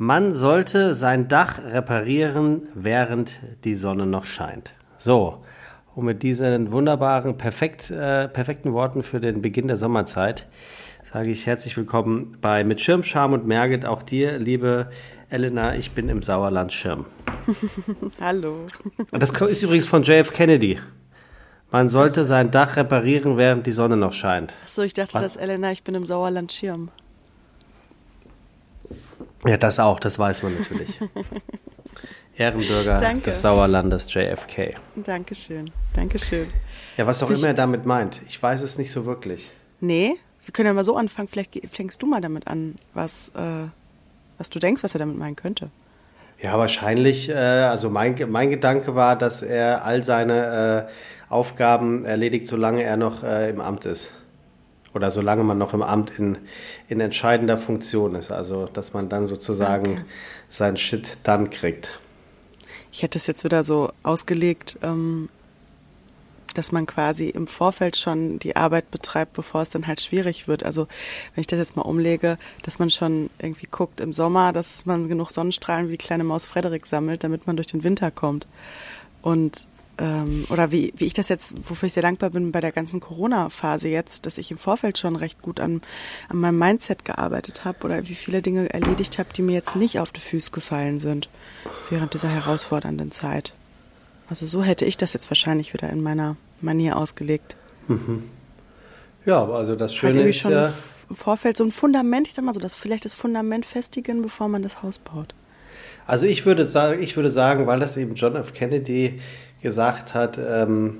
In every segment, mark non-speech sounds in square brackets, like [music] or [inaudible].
Man sollte sein Dach reparieren, während die Sonne noch scheint. So, und mit diesen wunderbaren, perfekt, äh, perfekten Worten für den Beginn der Sommerzeit sage ich herzlich willkommen bei Mit Schirm, Charme und Merget. Auch dir, liebe Elena, ich bin im Sauerland Schirm. [laughs] Hallo. Und das ist übrigens von JF Kennedy. Man sollte sein Dach reparieren, während die Sonne noch scheint. Achso, ich dachte, Was? dass Elena, ich bin im Sauerland Schirm. Ja, das auch, das weiß man natürlich. [laughs] Ehrenbürger Danke. des Sauerlandes JFK. Dankeschön. Dankeschön. Ja, was auch Ich- immer er damit meint. Ich weiß es nicht so wirklich. Nee, wir können ja mal so anfangen. Vielleicht fängst du mal damit an, was, äh, was du denkst, was er damit meinen könnte. Ja, wahrscheinlich, äh, also mein, mein Gedanke war, dass er all seine äh, Aufgaben erledigt, solange er noch äh, im Amt ist. Oder solange man noch im Amt in, in entscheidender Funktion ist. Also, dass man dann sozusagen Okay. sein Shit dann kriegt. Ich hätte es jetzt wieder so ausgelegt, ähm, dass man quasi im Vorfeld schon die Arbeit betreibt, bevor es dann halt schwierig wird. Also wenn ich das jetzt mal umlege, dass man schon irgendwie guckt im Sommer, dass man genug Sonnenstrahlen wie die kleine Maus Frederik sammelt, damit man durch den Winter kommt. Und ähm, oder wie, wie ich das jetzt, wofür ich sehr dankbar bin bei der ganzen Corona-Phase jetzt, dass ich im Vorfeld schon recht gut an, an meinem Mindset gearbeitet habe oder wie viele Dinge erledigt habe, die mir jetzt nicht auf die Füße gefallen sind während dieser herausfordernden Zeit. Also so hätte ich das jetzt wahrscheinlich wieder in meiner Manier ausgelegt. Ja, also das Schöne ist schon ja. im Vorfeld so ein Fundament, ich sag mal so, das vielleicht das Fundament festigen, bevor man das Haus baut. Also ich würde sagen, ich würde sagen, weil das eben John F. Kennedy gesagt hat, ähm,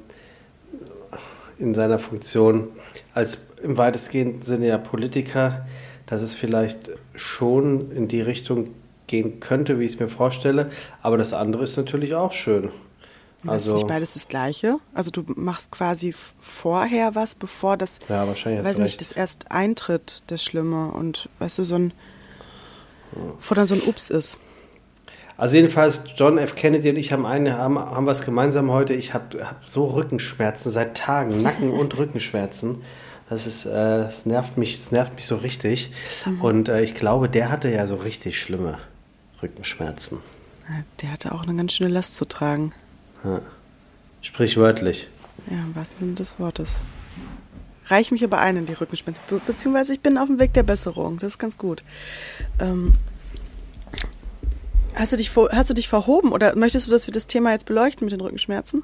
in seiner Funktion als im weitestgehenden Sinne ja Politiker, dass es vielleicht schon in die Richtung gehen könnte, wie ich es mir vorstelle. Aber das andere ist natürlich auch schön. Also, ist nicht beides das Gleiche? Also du machst quasi vorher was, bevor das, ja, wahrscheinlich weiß nicht, recht. das erst eintritt, das Schlimme und weißt du, so ein, bevor dann so ein Ups ist. Also jedenfalls, John F. Kennedy und ich haben, eine, haben, haben was gemeinsam heute. Ich habe hab so Rückenschmerzen seit Tagen, Nacken- und Rückenschmerzen. Das ist, äh, das nervt mich, das nervt mich so richtig. Und äh, ich glaube, der hatte ja so richtig schlimme Rückenschmerzen. Der hatte auch eine ganz schöne Last zu tragen. Ja. Sprichwörtlich. Ja, im wahrsten Sinne des Wortes. Reich mich aber ein in die Rückenschmerzen. Be beziehungsweise ich bin auf dem Weg der Besserung. Das ist ganz gut. Ähm, hast, du dich hast du dich verhoben oder möchtest du, dass wir das Thema jetzt beleuchten mit den Rückenschmerzen?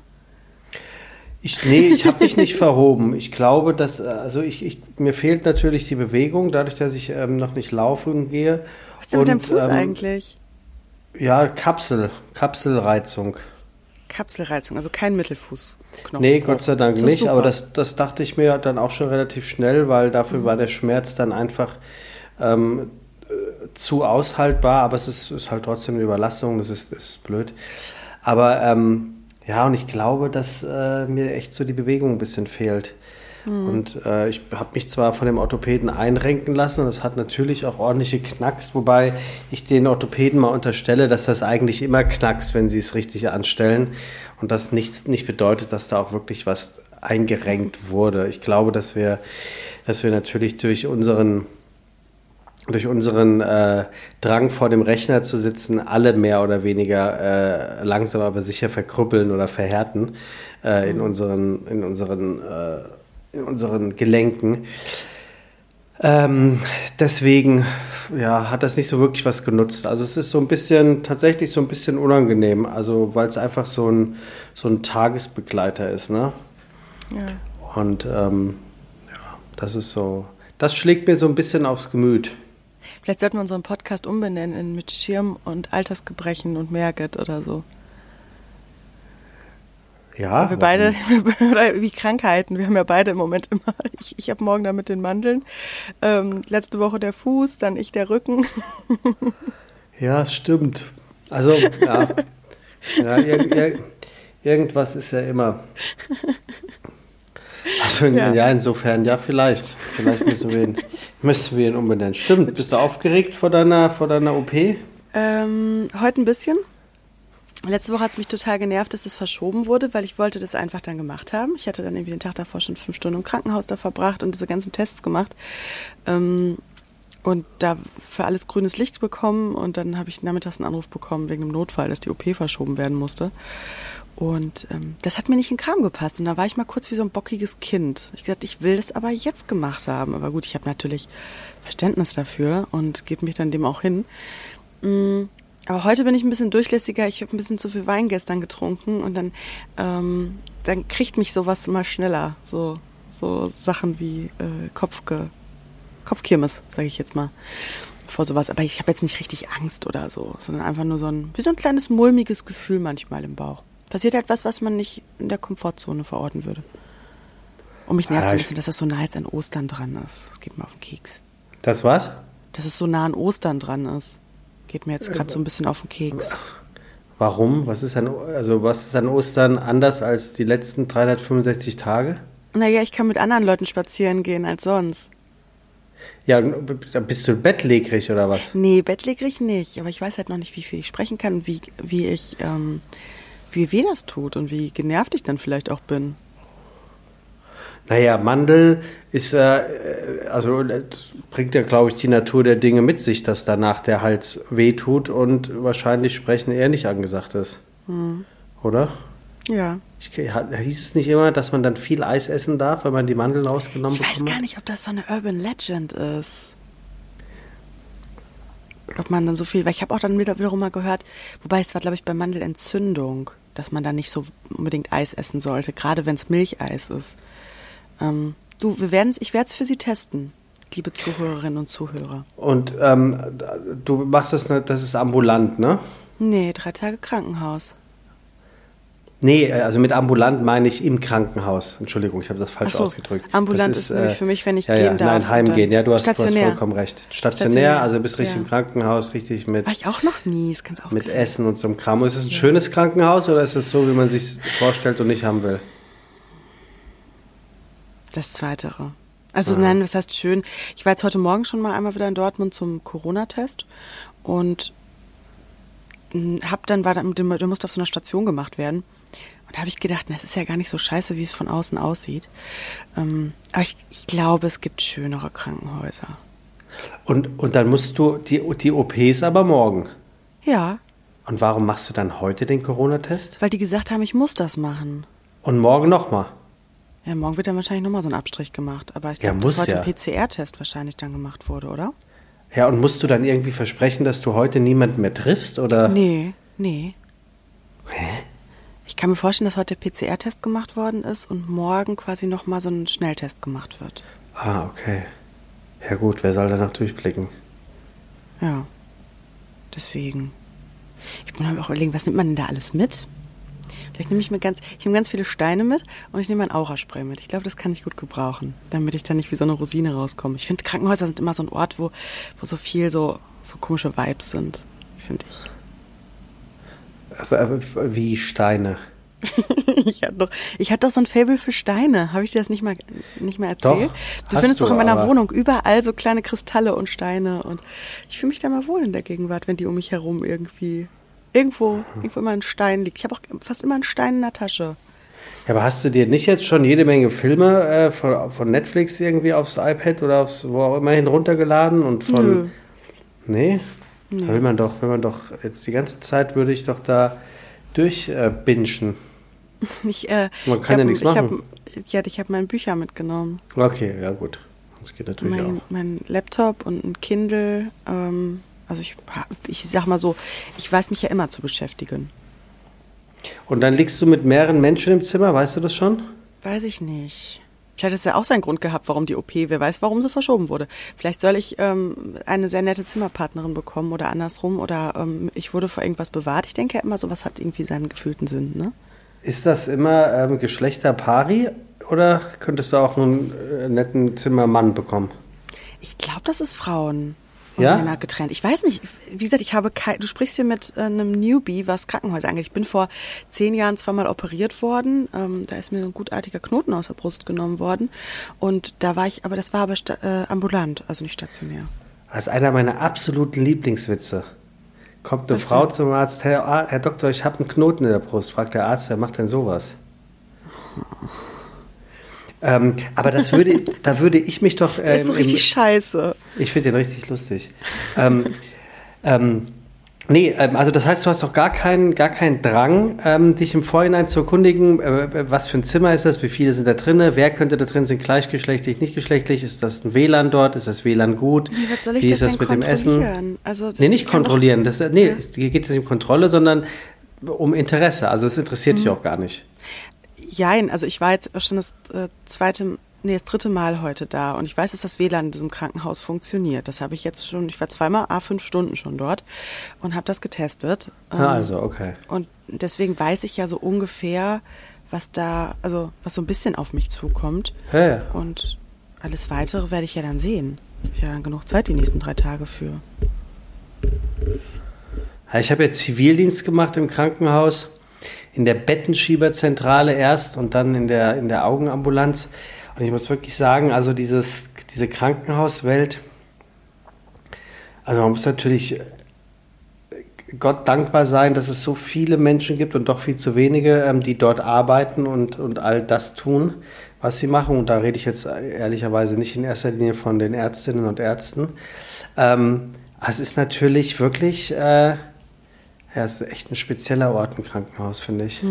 Ich, nee, ich habe mich nicht verhoben. Ich glaube, dass, äh, also ich, ich, mir fehlt natürlich die Bewegung, dadurch, dass ich ähm, noch nicht laufen gehe. Was ist denn mit deinem Fuß ähm, eigentlich? Ja, Kapsel, Kapselreizung. Kapselreizung, also kein Mittelfußknochen. Nee, Gott sei Dank nicht, super. aber das, das dachte ich mir dann auch schon relativ schnell, weil dafür war der Schmerz dann einfach ähm, äh, zu aushaltbar, aber es ist, ist halt trotzdem eine Überlastung, das ist, das ist blöd. Aber ähm, ja, und ich glaube, dass äh, mir echt so die Bewegung ein bisschen fehlt. Und äh, ich habe mich zwar von dem Orthopäden einrenken lassen, und das hat natürlich auch ordentliche knackst, wobei ich den Orthopäden mal unterstelle, dass das eigentlich immer knackst, wenn sie es richtig anstellen. Und das nicht, nicht bedeutet, dass da auch wirklich was eingerenkt wurde. Ich glaube, dass wir, dass wir natürlich durch unseren durch unseren äh, Drang vor dem Rechner zu sitzen, alle mehr oder weniger äh, langsam aber sicher verkrüppeln oder verhärten äh, in unseren, in unseren, äh, in unseren Gelenken. Ähm, deswegen ja, hat das nicht so wirklich was genutzt. Also es ist so ein bisschen, tatsächlich so ein bisschen unangenehm, also weil es einfach so ein, so ein Tagesbegleiter ist, ne? Ja. Und ähm, ja, das ist so, das schlägt mir so ein bisschen aufs Gemüt. Vielleicht sollten wir unseren Podcast umbenennen in mit Schirm und Altersgebrechen und Merget oder so. Ja, wir beide, [laughs] oder wie Krankheiten, wir haben ja beide im Moment immer, [laughs] ich, ich habe morgen da mit den Mandeln, ähm, letzte Woche der Fuß, dann ich der Rücken. [laughs] Ja, es stimmt. Also, ja, ja ir ir irgendwas ist ja immer. Also, ja. Ja. insofern, ja, vielleicht. Vielleicht müssen wir ihn, müssen wir ihn umbenennen. Stimmt, bist du aufgeregt vor deiner, vor deiner OP? Ähm, heute ein bisschen. Letzte Woche hat es mich total genervt, dass es verschoben wurde, weil ich wollte das einfach dann gemacht haben. Ich hatte dann irgendwie den Tag davor schon fünf Stunden im Krankenhaus da verbracht und diese ganzen Tests gemacht. Ähm, und da für alles grünes Licht bekommen und dann habe ich nachmittags einen Anruf bekommen wegen einem Notfall, dass die OP verschoben werden musste. Und ähm, das hat mir nicht in den Kram gepasst. Und da war ich mal kurz wie so ein bockiges Kind. Ich gesagt, ich will das aber jetzt gemacht haben. Aber gut, ich habe natürlich Verständnis dafür und gebe mich dann dem auch hin. Mm, aber heute bin ich ein bisschen durchlässiger. Ich habe ein bisschen zu viel Wein gestern getrunken und dann, ähm, dann kriegt mich sowas immer schneller. So, so Sachen wie äh, Kopfge Kopfkirmes, sage ich jetzt mal, vor sowas. Aber ich habe jetzt nicht richtig Angst oder so, sondern einfach nur so ein, wie so ein kleines mulmiges Gefühl manchmal im Bauch. Passiert etwas, was man nicht in der Komfortzone verorten würde. Und mich nervt ah, so ein bisschen, dass das so nah jetzt an Ostern dran ist. Das geht mir auf den Keks. Das was? Dass es so nah an Ostern dran ist. Geht mir jetzt gerade so ein bisschen auf den Keks. Warum? Was ist an, also was ist an Ostern anders als die letzten 365 Tage? Naja, ich kann mit anderen Leuten spazieren gehen als sonst. Ja, bist du bettlägerig oder was? Nee, bettlägerig nicht. Aber ich weiß halt noch nicht, wie viel ich sprechen kann und wie, wie ich, ähm, wie weh das tut und wie genervt ich dann vielleicht auch bin. Naja, Mandel ist, äh, also das bringt ja, glaube ich, die Natur der Dinge mit sich, dass danach der Hals wehtut und wahrscheinlich Sprechen eher nicht angesagt ist. Hm. Oder? Ja. Ich, hieß es nicht immer, dass man dann viel Eis essen darf, wenn man die Mandeln rausgenommen bekommt? Ich weiß gar nicht, ob das so eine Urban Legend ist. Ob man dann so viel, weil ich habe auch dann wiederum mal gehört, wobei es war, glaube ich, bei Mandelentzündung, dass man dann nicht so unbedingt Eis essen sollte, gerade wenn es Milcheis ist. Ähm, du, wir werden's, ich werde es für Sie testen, liebe Zuhörerinnen und Zuhörer. Und ähm, du machst das, das ist ambulant, ne? Nee, drei Tage Krankenhaus. Nee, also mit ambulant meine ich im Krankenhaus. Entschuldigung, ich habe das falsch so, ausgedrückt. Ambulant ist, ist nämlich äh, für mich, wenn ich ja, gehen ja, darf. Nein, heimgehen. Ja, du hast, du hast, vollkommen recht. Stationär, Stationär. also bist richtig ja. im Krankenhaus, richtig mit. War ich auch noch nie, das kann's auch Mit. Essen und so einem Kram. Ist es ein schönes Krankenhaus oder ist es so, wie man sich vorstellt und nicht haben will? Das Zweitere. Also Aha. nein, das heißt schön. Ich war jetzt heute Morgen schon mal einmal wieder in Dortmund zum Corona-Test und hm, hab dann war dann, der musste auf so einer Station gemacht werden da habe ich gedacht, na, es ist ja gar nicht so scheiße, wie es von außen aussieht. Ähm, aber ich, ich, glaube, es gibt schönere Krankenhäuser. Und, und dann musst du, die, die OP ist aber morgen. Ja. Und warum machst du dann heute den Corona-Test? Weil die gesagt haben, ich muss das machen. Und morgen nochmal? Ja, morgen wird dann wahrscheinlich nochmal so ein Abstrich gemacht. Aber ich glaube, ja, dass heute ja. ein PCR-Test wahrscheinlich dann gemacht wurde, oder? Ja, und musst du dann irgendwie versprechen, dass du heute niemanden mehr triffst, oder? Nee, nee. Hä? Ich kann mir vorstellen, dass heute PCR-Test gemacht worden ist und morgen quasi nochmal so ein Schnelltest gemacht wird. Ah, okay. Ja gut, wer soll danach durchblicken? Ja, deswegen. Ich bin halt auch überlegen, was nimmt man denn da alles mit? Vielleicht nehme ich mir ganz, ich nehme ganz viele Steine mit und ich nehme ein Auraspray mit. Ich glaube, das kann ich gut gebrauchen, damit ich da nicht wie so eine Rosine rauskomme. Ich finde, Krankenhäuser sind immer so ein Ort, wo, wo so viel so, so komische Vibes sind, finde ich. Wie Steine. [laughs] ich hatte doch, ich hatte doch so ein Fable für Steine. Habe ich dir das nicht mal, nicht mal erzählt? Doch, du findest du, doch in meiner Wohnung überall so kleine Kristalle und Steine. Und ich fühle mich da mal wohl in der Gegenwart, wenn die um mich herum irgendwie, irgendwo, mhm. irgendwo immer ein Stein liegt. Ich habe auch fast immer einen Stein in der Tasche. Ja, aber hast du dir nicht jetzt schon jede Menge Filme äh, von, von Netflix irgendwie aufs iPad oder aufs, wo auch immerhin runtergeladen und von. Nö. Nee? Nee. Da will man doch, will man doch, jetzt die ganze Zeit würde ich doch da durchbingen. Äh, [laughs] ich, äh, man kann ja nichts machen. Ich habe hab meine Bücher mitgenommen. Okay, ja gut. Das geht natürlich mein, auch. Mein Laptop und ein Kindle. Ähm, also ich, ich sag mal so, ich weiß mich ja immer zu beschäftigen. Und dann liegst du mit mehreren Menschen im Zimmer, weißt du das schon? Weiß ich nicht. Vielleicht es ja auch seinen Grund gehabt, warum die OP, wer weiß, warum sie verschoben wurde. Vielleicht soll ich ähm, eine sehr nette Zimmerpartnerin bekommen oder andersrum oder ähm, ich wurde vor irgendwas bewahrt. Ich denke ja immer, sowas hat irgendwie seinen gefühlten Sinn, ne? Ist das immer ähm, Geschlechterpari oder könntest du auch einen äh, netten Zimmermann bekommen? Ich glaube, das ist Frauen ja? Männer getrennt. Ich weiß nicht, wie gesagt, ich habe kein, du sprichst hier mit äh, einem Newbie, was Krankenhäuser angeht. Ich bin vor zehn Jahren zweimal operiert worden. Ähm, da ist mir ein gutartiger Knoten aus der Brust genommen worden. Und da war ich, aber das war aber äh, ambulant, also nicht stationär. Das ist einer meiner absoluten Lieblingswitze. Kommt eine was Frau denn? zum Arzt, Herr, Herr Doktor, ich habe einen Knoten in der Brust. Fragt der Arzt, wer macht denn sowas? [laughs] Ähm, aber das würde, da würde ich mich doch. Ähm, das ist so richtig im, scheiße. Ich finde den richtig lustig. ähm, ähm, Nee, ähm, also das heißt, du hast auch gar keinen, gar keinen Drang, ähm, dich im Vorhinein zu erkundigen, äh, was für ein Zimmer ist das, wie viele sind da drin, wer könnte da drin sind, gleichgeschlechtlich, nicht geschlechtlich, ist das ein WLAN dort, ist das WLAN gut, Wie, soll ich wie das ist das mit dem Essen? Also, das Nee, nicht kontrollieren, das, nee, Ja. es geht nicht um Kontrolle, sondern um Interesse, also es interessiert Mhm. dich auch gar nicht. Jein, also ich war jetzt schon das äh, zweite, nee, das dritte Mal heute da und ich weiß, dass das WLAN in diesem Krankenhaus funktioniert. Das habe ich jetzt schon, ich war zweimal, a fünf Stunden schon dort und habe das getestet. Ähm, Ah, also, okay. Und deswegen weiß ich ja so ungefähr, was da, also was so ein bisschen auf mich zukommt. Ja. Und alles weitere werde ich ja dann sehen. Ich habe ja dann genug Zeit die nächsten drei Tage für. Ich habe ja Zivildienst gemacht im Krankenhaus, in der Bettenschieberzentrale erst und dann in der, in der Augenambulanz. Und ich muss wirklich sagen, also dieses, diese Krankenhauswelt, also man muss natürlich äh, Gott dankbar sein, dass es so viele Menschen gibt und doch viel zu wenige, ähm, die dort arbeiten und, und all das tun, was sie machen. Und da rede ich jetzt ehrlicherweise nicht in erster Linie von den Ärztinnen und Ärzten. Ähm, es ist natürlich wirklich, äh, ja, es ist echt ein spezieller Ort, ein Krankenhaus, finde ich.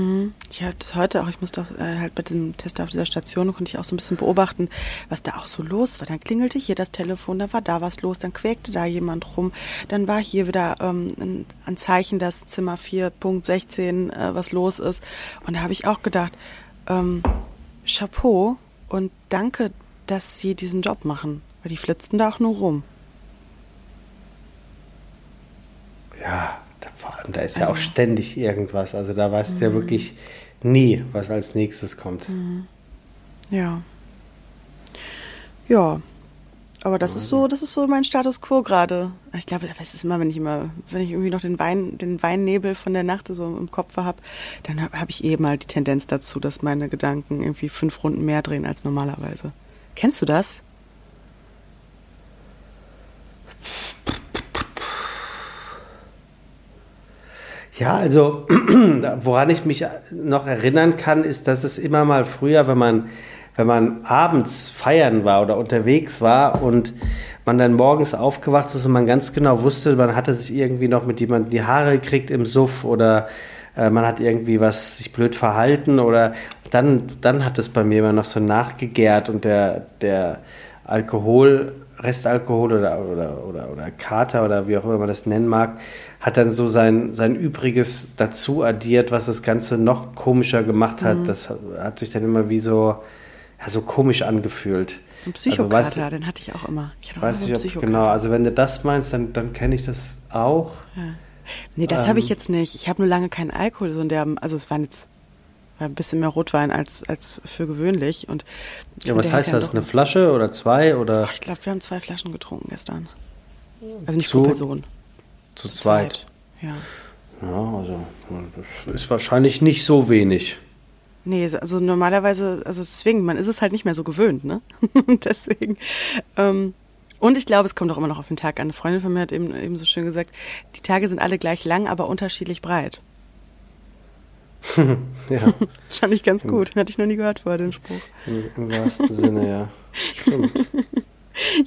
Ich hatte das heute auch, ich musste auch, äh, halt bei diesem Test auf dieser Station, konnte ich auch so ein bisschen beobachten, was da auch so los war. Dann klingelte hier das Telefon, da war da was los, dann quäkte da jemand rum, dann war hier wieder ähm, ein, ein Zeichen, dass Zimmer 4.16 äh, was los ist. Und da habe ich auch gedacht, ähm, Chapeau und danke, dass sie diesen Job machen, weil die flitzten da auch nur rum. Ja, allem, da ist ja auch Also- ständig irgendwas. Also da weißt du ja wirklich nie, was als nächstes kommt. Ja. Ja. Aber das ist so, das ist so mein Status quo gerade. Ich glaube, das ist immer, wenn ich immer, wenn ich irgendwie noch den Wein, den Weinnebel von der Nacht so im Kopf habe, dann habe hab ich eh mal die Tendenz dazu, dass meine Gedanken irgendwie fünf Runden mehr drehen als normalerweise. Kennst du das? Ja, also [clears throat] woran ich mich noch erinnern kann, ist, dass es immer mal früher, wenn man, wenn man abends feiern war oder unterwegs war und man dann morgens aufgewacht ist und man ganz genau wusste, man hatte sich irgendwie noch mit jemandem die Haare gekriegt im Suff oder äh, man hat irgendwie was sich blöd verhalten oder dann, dann hat es bei mir immer noch so nachgegärt und der, der Alkohol, Restalkohol oder, oder, oder, oder Kater oder wie auch immer man das nennen mag, hat dann so sein, sein Übriges dazu addiert, was das Ganze noch komischer gemacht hat. Das hat- sich dann immer wie so, ja, so komisch angefühlt. Ein Also, Psychokater, weißt du- den hatte ich auch immer. Ich hatte auch Weiß immer nicht, so einen ob, genau, also wenn du das meinst, dann, dann kenne ich das auch. Ja. Nee, das habe ich Ähm. jetzt nicht. Ich habe nur lange keinen Alkohol, so in der, also es waren jetzt war ein bisschen mehr Rotwein als, als für gewöhnlich. Und ich Ja, was der heißt das? Eine Flasche oder zwei oder Ach, ich glaube, wir haben zwei Flaschen getrunken gestern. Also nicht Zu pro Person. Zu zweit? Ja. Ja, also das ist wahrscheinlich nicht so wenig. Nee, also normalerweise, also deswegen, man ist es halt nicht mehr so gewöhnt, ne? [laughs] Deswegen. Ähm, und ich glaube, es kommt auch immer noch auf den Tag an. Eine Freundin von mir hat eben, eben so schön gesagt, die Tage sind alle gleich lang, aber unterschiedlich breit. [laughs] Ja, [laughs] Fand ich ganz gut. Hatte ich noch nie gehört vorher, den Spruch. im, im wahrsten Sinne, ja. Stimmt.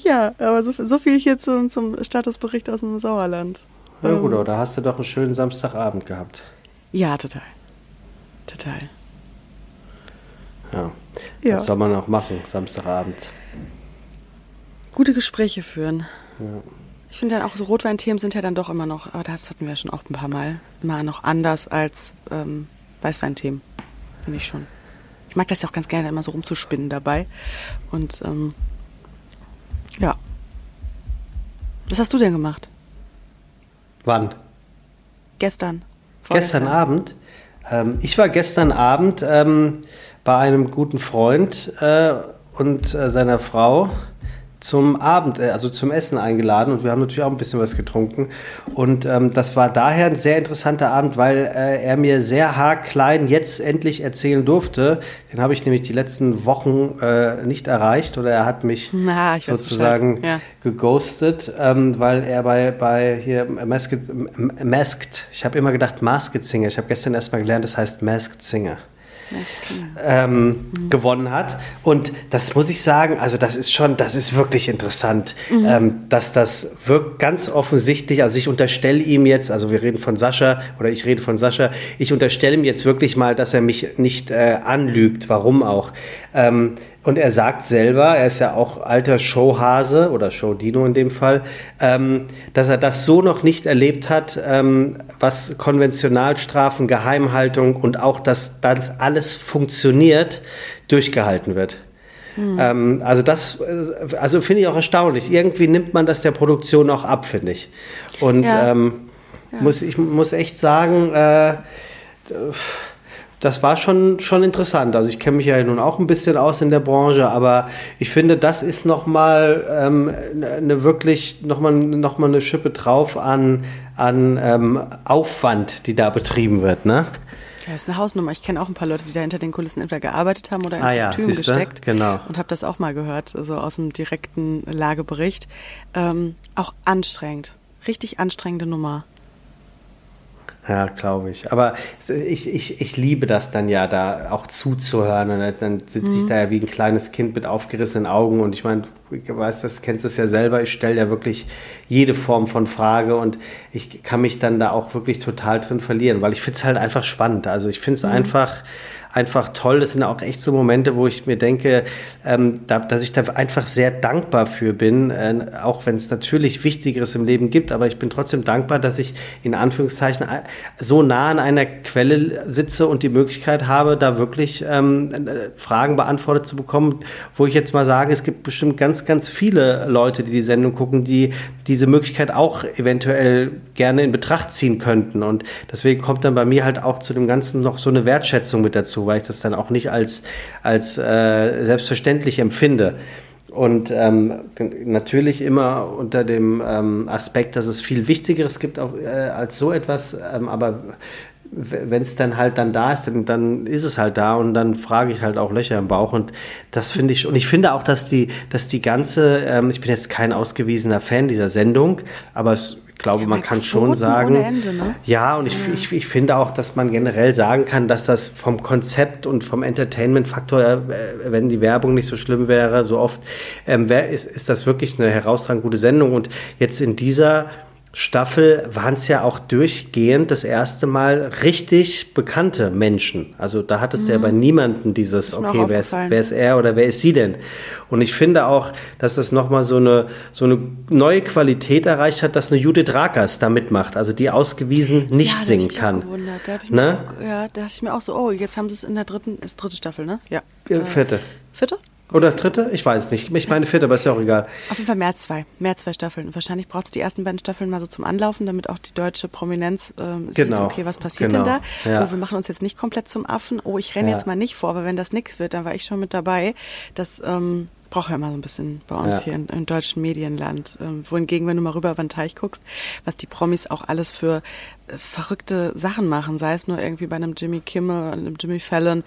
Ja, aber so, so viel hier zum, zum Statusbericht aus dem Sauerland. Na gut, Ähm, da hast du doch einen schönen Samstagabend gehabt. Ja, total. Total. Ja. Ja. Was soll man auch machen, Samstagabend? Gute Gespräche führen. Ja. Ich finde dann auch so Rotweinthemen sind ja dann doch immer noch, aber das hatten wir ja schon auch ein paar Mal, immer noch anders als ähm, Weißweinthemen. Finde ich schon. Ich mag das ja auch ganz gerne, immer so rumzuspinnen dabei. Und ähm, ja. Was hast du denn gemacht? Wann? Gestern? Gestern Vorgestern? Abend. Ähm, ich war gestern Abend ähm, bei einem guten Freund äh, und äh, seiner Frau zum Abend, äh, also zum Essen eingeladen und wir haben natürlich auch ein bisschen was getrunken. Und ähm, das war daher ein sehr interessanter Abend, weil äh, er mir sehr haarklein jetzt endlich erzählen durfte. Den habe ich nämlich die letzten Wochen äh, nicht erreicht oder er hat mich Na, sozusagen. Ja. geghostet, ähm, weil er bei, bei hier Masked, Masked ich habe immer gedacht Masked Singer, ich habe gestern erst mal gelernt, das heißt Masked Singer. Ähm, mhm. gewonnen hat. Und das muss ich sagen, also das ist schon, das ist wirklich interessant, mhm. ähm, dass das wirkt ganz offensichtlich, also ich unterstelle ihm jetzt, also wir reden von Sascha oder ich rede von Sascha, ich unterstelle ihm jetzt wirklich mal, dass er mich nicht äh, anlügt, warum auch. Ähm, und er sagt selber, er ist ja auch alter Showhase oder Showdino in dem Fall, ähm, dass er das so noch nicht erlebt hat, ähm, was Konventionalstrafen, Geheimhaltung und auch, dass das alles funktioniert, durchgehalten wird. Hm. Ähm, also das, äh, also finde ich auch erstaunlich. Irgendwie nimmt man das der Produktion auch ab, finde ich. Und ja. Ähm, ja. muss ich muss echt sagen, äh, das war schon, schon interessant. Also ich kenne mich ja nun auch ein bisschen aus in der Branche, aber ich finde, das ist nochmal ähm, eine wirklich nochmal noch mal eine Schippe drauf an, an ähm, Aufwand, die da betrieben wird. Ne? Ja, das ist eine Hausnummer. Ich kenne auch ein paar Leute, die da hinter den Kulissen entweder gearbeitet haben oder in ah, ja, gesteckt. Genau. Und habe das auch mal gehört, so also aus dem direkten Lagebericht. Ähm, auch anstrengend. Richtig anstrengende Nummer. Ja, glaube ich. Aber ich, ich, ich liebe das dann ja, da auch zuzuhören. Und dann sitze mhm. ich da ja wie ein kleines Kind mit aufgerissenen Augen. Und ich meine, du weißt das, kennst das ja selber. Ich stelle ja wirklich jede Form von Frage und ich kann mich dann da auch wirklich total drin verlieren, weil ich finde es halt einfach spannend. Also ich finde es mhm. einfach einfach toll. Das sind auch echt so Momente, wo ich mir denke, ähm, da, dass ich da einfach sehr dankbar für bin, äh, auch wenn es natürlich Wichtigeres im Leben gibt, aber ich bin trotzdem dankbar, dass ich in Anführungszeichen äh, so nah an einer Quelle sitze und die Möglichkeit habe, da wirklich ähm, äh, Fragen beantwortet zu bekommen, wo ich jetzt mal sage, es gibt bestimmt ganz, ganz viele Leute, die die Sendung gucken, die diese Möglichkeit auch eventuell gerne in Betracht ziehen könnten. Und deswegen kommt dann bei mir halt auch zu dem Ganzen noch so eine Wertschätzung mit dazu, weil ich das dann auch nicht als, als äh, selbstverständlich empfinde. Und ähm, natürlich immer unter dem ähm, Aspekt, dass es viel Wichtigeres gibt auf, äh, als so etwas. Ähm, aber wenn es dann halt dann da ist, dann, dann ist es halt da und dann frage ich halt auch Löcher im Bauch und das finde ich und ich finde auch, dass die, dass die ganze, ähm, ich bin jetzt kein ausgewiesener Fan dieser Sendung, aber es glaube, ja, man kann Quoten schon sagen. Ende, ne? Ja, und ich, ja. ich, ich finde auch, dass man generell sagen kann, dass das vom Konzept und vom Entertainment-Faktor, äh, wenn die Werbung nicht so schlimm wäre, so oft, ähm, wär, ist, ist das wirklich eine herausragend gute Sendung. Und jetzt in dieser Staffel waren es ja auch durchgehend das erste Mal richtig bekannte Menschen. Also da hattest mhm. du ja bei niemandem dieses, okay, wer ist, wer ist er oder wer ist sie denn? Und ich finde auch, dass das nochmal so eine, so eine neue Qualität erreicht hat, dass eine Judith Rakers da mitmacht, also die ausgewiesen nicht ja, singen kann. Da ne? auch, ja, da dachte ich mir auch so, oh, jetzt haben sie es in der dritten, ist dritte Staffel, ne? Ja. ja vierte. Vierte? Oder dritte? Ich weiß nicht. Ich meine vierte, aber ist ja auch egal. Auf jeden Fall mehr als zwei. Mehr als zwei Staffeln. Wahrscheinlich braucht es die ersten beiden Staffeln mal so zum Anlaufen, damit auch die deutsche Prominenz ähm, sieht, genau. okay, was passiert genau. denn da? Ja. Oh, wir machen uns jetzt nicht komplett zum Affen. Oh, ich renne ja. jetzt mal nicht vor, aber wenn das nichts wird, dann war ich schon mit dabei. Das ähm, braucht ja immer so ein bisschen bei uns ja. hier im, im, deutschen Medienland. Ähm, wohingegen, wenn du mal rüber über den Teich guckst, was die Promis auch alles für äh, verrückte Sachen machen, sei es nur irgendwie bei einem Jimmy Kimmel, einem Jimmy Fallon,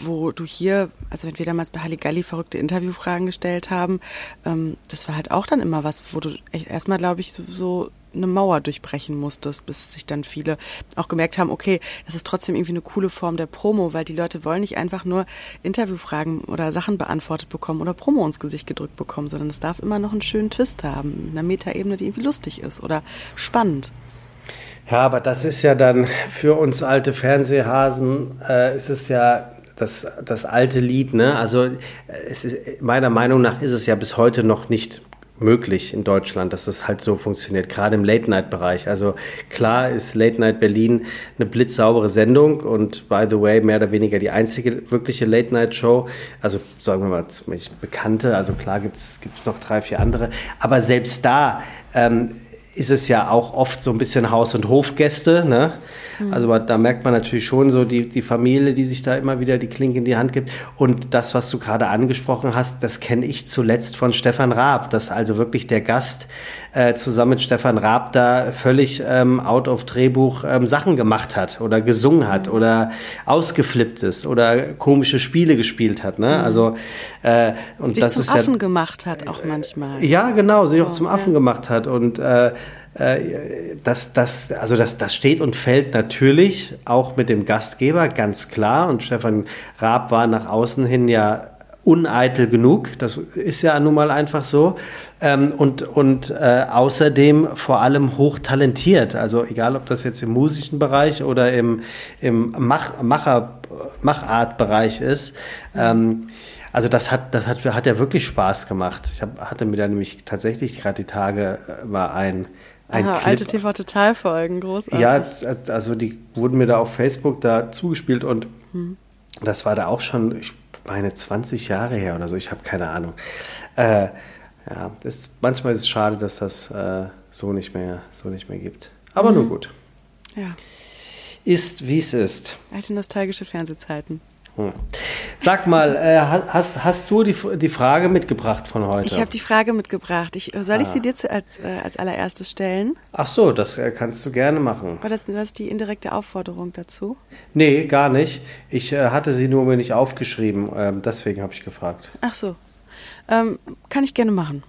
wo du hier, also wenn wir damals bei Halligalli verrückte Interviewfragen gestellt haben, ähm, das war halt auch dann immer was, wo du erstmal, glaube ich, so, so eine Mauer durchbrechen musstest, bis sich dann viele auch gemerkt haben, okay, das ist trotzdem irgendwie eine coole Form der Promo, weil die Leute wollen nicht einfach nur Interviewfragen oder Sachen beantwortet bekommen oder Promo ins Gesicht gedrückt bekommen, sondern es darf immer noch einen schönen Twist haben, einer Metaebene, die irgendwie lustig ist oder spannend. Ja, aber das ist ja dann für uns alte Fernsehhasen, äh, ist es ja das, das alte Lied, ne? Also ist, meiner Meinung nach ist es ja bis heute noch nicht möglich in Deutschland, dass das halt so funktioniert, gerade im Late-Night-Bereich. Also klar ist Late-Night Berlin eine blitzsaubere Sendung und by the way mehr oder weniger die einzige wirkliche Late-Night-Show. Also sagen wir mal ziemlich bekannte, also klar gibt es noch drei, vier andere, aber selbst da ähm, ist es ja auch oft so ein bisschen Haus- und Hofgäste, ne? Mhm. Also da merkt man natürlich schon so die, die Familie, die sich da immer wieder die Klinke in die Hand gibt. Und das, was du gerade angesprochen hast, das kenne ich zuletzt von Stefan Raab, dass also wirklich der Gast äh, zusammen mit Stefan Raab da völlig ähm, out of Drehbuch ähm, Sachen gemacht hat oder gesungen hat mhm. oder ausgeflippt ist oder komische Spiele gespielt hat. Ne? Mhm. Also äh, und sich das zum ist Affen ja, gemacht hat auch manchmal. Ja, genau, sich so, auch zum Affen ja. gemacht hat und äh, das, das, also das, das steht und fällt natürlich auch mit dem Gastgeber, ganz klar. Und Stefan Raab war nach außen hin ja uneitel genug. Das ist ja nun mal einfach so. Ähm, und und äh, außerdem vor allem hochtalentiert. Also egal, ob das jetzt im musischen Bereich oder im, im Mach, Macher, Machartbereich ist. Ähm, also das hat, das hat, hat ja wirklich Spaß gemacht. Ich hab, hatte mir da nämlich tatsächlich gerade die Tage äh, war ein ein Aha, Clip. alte TV-Total-Folgen, großartig. Ja, also die wurden mir da auf Facebook da zugespielt und hm. das war da auch schon, ich meine, 20 Jahre her oder so, ich habe keine Ahnung. Äh, ja, das, manchmal ist es schade, dass das äh, so, nicht mehr, so nicht mehr gibt. Aber mhm. nur gut. Ja. Ist, wie es ist. Alte nostalgische Fernsehzeiten. Hm. Sag mal, äh, hast, hast du die, die Frage mitgebracht von heute? Ich habe die Frage mitgebracht. Ich, soll ich ah. sie dir zu, als, äh, als allererstes stellen? Ach so, das äh, kannst du gerne machen. War das, das die indirekte Aufforderung dazu? Nee, gar nicht. Ich äh, hatte sie nur mir nicht aufgeschrieben. Ähm, deswegen habe ich gefragt. Ach so. Ähm, kann ich gerne machen.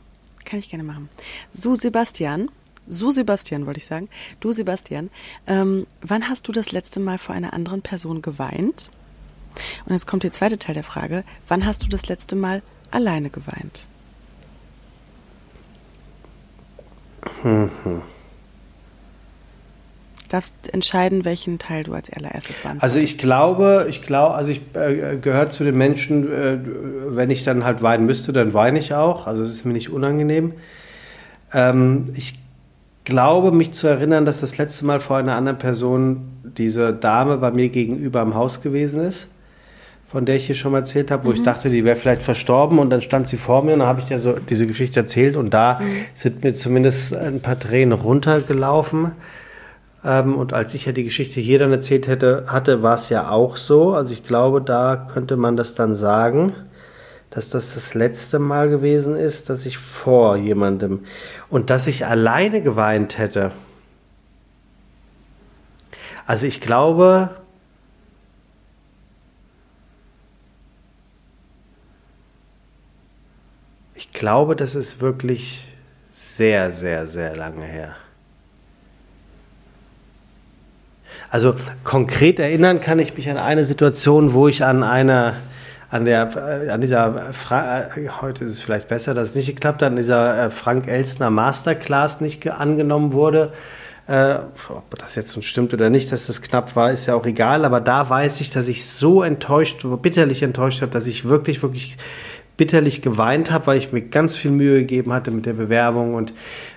Kann ich gerne machen. So, Sebastian. So, Sebastian, wollte ich sagen. Du, Sebastian. Ähm, wann hast du das letzte Mal vor einer anderen Person geweint? Und jetzt kommt der zweite Teil der Frage. Wann hast du das letzte Mal alleine geweint? Hm, darfst entscheiden, welchen Teil du als allererstes beantwortest. Also ich glaube, ich glaube, also ich äh, gehöre zu den Menschen, äh, wenn ich dann halt weinen müsste, dann weine ich auch. Also es ist mir nicht unangenehm. Ähm, ich glaube, mich zu erinnern, dass das letzte Mal vor einer anderen Person diese Dame bei mir gegenüber im Haus gewesen ist von der ich hier schon mal erzählt habe, wo mhm. ich dachte, die wäre vielleicht verstorben und dann stand sie vor mir und dann habe ich ja so diese Geschichte erzählt und da mhm. sind mir zumindest ein paar Tränen runtergelaufen. Ähm, und als ich ja die Geschichte hier dann erzählt hätte, hatte, war es ja auch so. Also ich glaube, da könnte man das dann sagen, dass das das letzte Mal gewesen ist, dass ich vor jemandem und dass ich alleine geweint hätte. Also ich glaube, glaube, das ist wirklich sehr, sehr, sehr lange her. Also konkret erinnern kann ich mich an eine Situation, wo ich an einer, an der, äh, an dieser, Fra äh, heute ist es vielleicht besser, dass es nicht geklappt hat, an dieser äh, Frank Elstner Masterclass nicht angenommen wurde. ob das jetzt so stimmt oder nicht, dass das knapp war, ist ja auch egal, aber da weiß ich, dass ich so enttäuscht, bitterlich enttäuscht habe, dass ich wirklich, wirklich bitterlich geweint habe, weil ich mir ganz viel Mühe gegeben hatte mit der Bewerbung und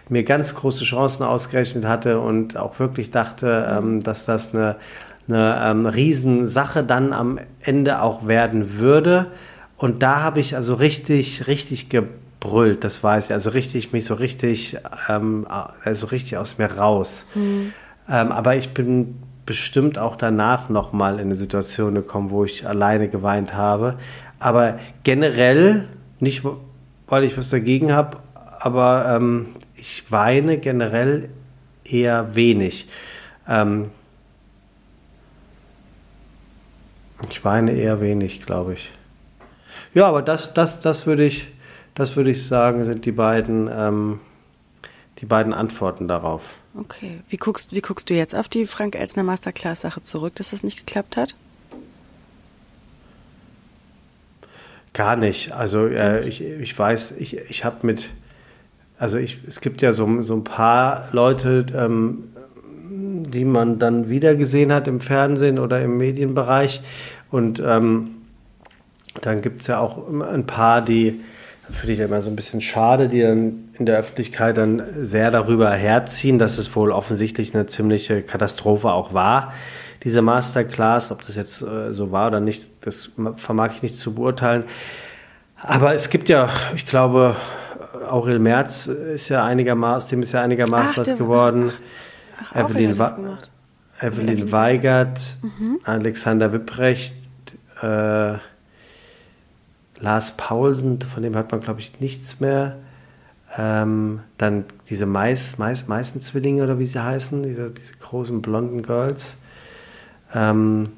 mir ganz große Chancen ausgerechnet hatte und auch wirklich dachte, ähm, dass das eine, eine ähm, Riesensache dann am Ende auch werden würde. Und da habe ich also richtig, richtig gebrüllt, das weiß ich, also richtig, mich so richtig, ähm, also richtig aus mir raus. Mhm. Ähm, aber ich bin bestimmt auch danach nochmal in eine Situation gekommen, wo ich alleine geweint habe. Aber generell, nicht weil ich was dagegen habe, aber ähm, ich weine generell eher wenig. Ähm, ich weine eher wenig, glaube ich. Ja, aber das, das, das würde ich, das ich sagen, sind die beiden, ähm, die beiden Antworten darauf. Okay. Wie guckst, wie guckst du jetzt auf die Frank Elsner Masterclass-Sache zurück, dass das nicht geklappt hat? Gar nicht. Also äh, ich, ich weiß, ich, ich habe mit, also ich, es gibt ja so, so ein paar Leute, ähm, die man dann wieder gesehen hat im Fernsehen oder im Medienbereich. Und ähm, dann gibt es ja auch ein paar, die, finde ich immer so ein bisschen schade, die dann in der Öffentlichkeit dann sehr darüber herziehen, dass es wohl offensichtlich eine ziemliche Katastrophe auch war diese Masterclass, ob das jetzt äh, so war oder nicht, das vermag ich nicht zu beurteilen. Aber es gibt ja, ich glaube, Aurel Merz ist ja einigermaßen, dem ist ja einigermaßen was geworden. Ach, Evelyn, Evelyn Weigert, mhm. Alexander Wipprecht, äh, Lars Paulsen, von dem hat man, glaube ich, nichts mehr. Ähm, dann diese Mais, Mais, Meißen-Zwillinge oder wie sie heißen, diese, diese großen blonden Girls. Ähm,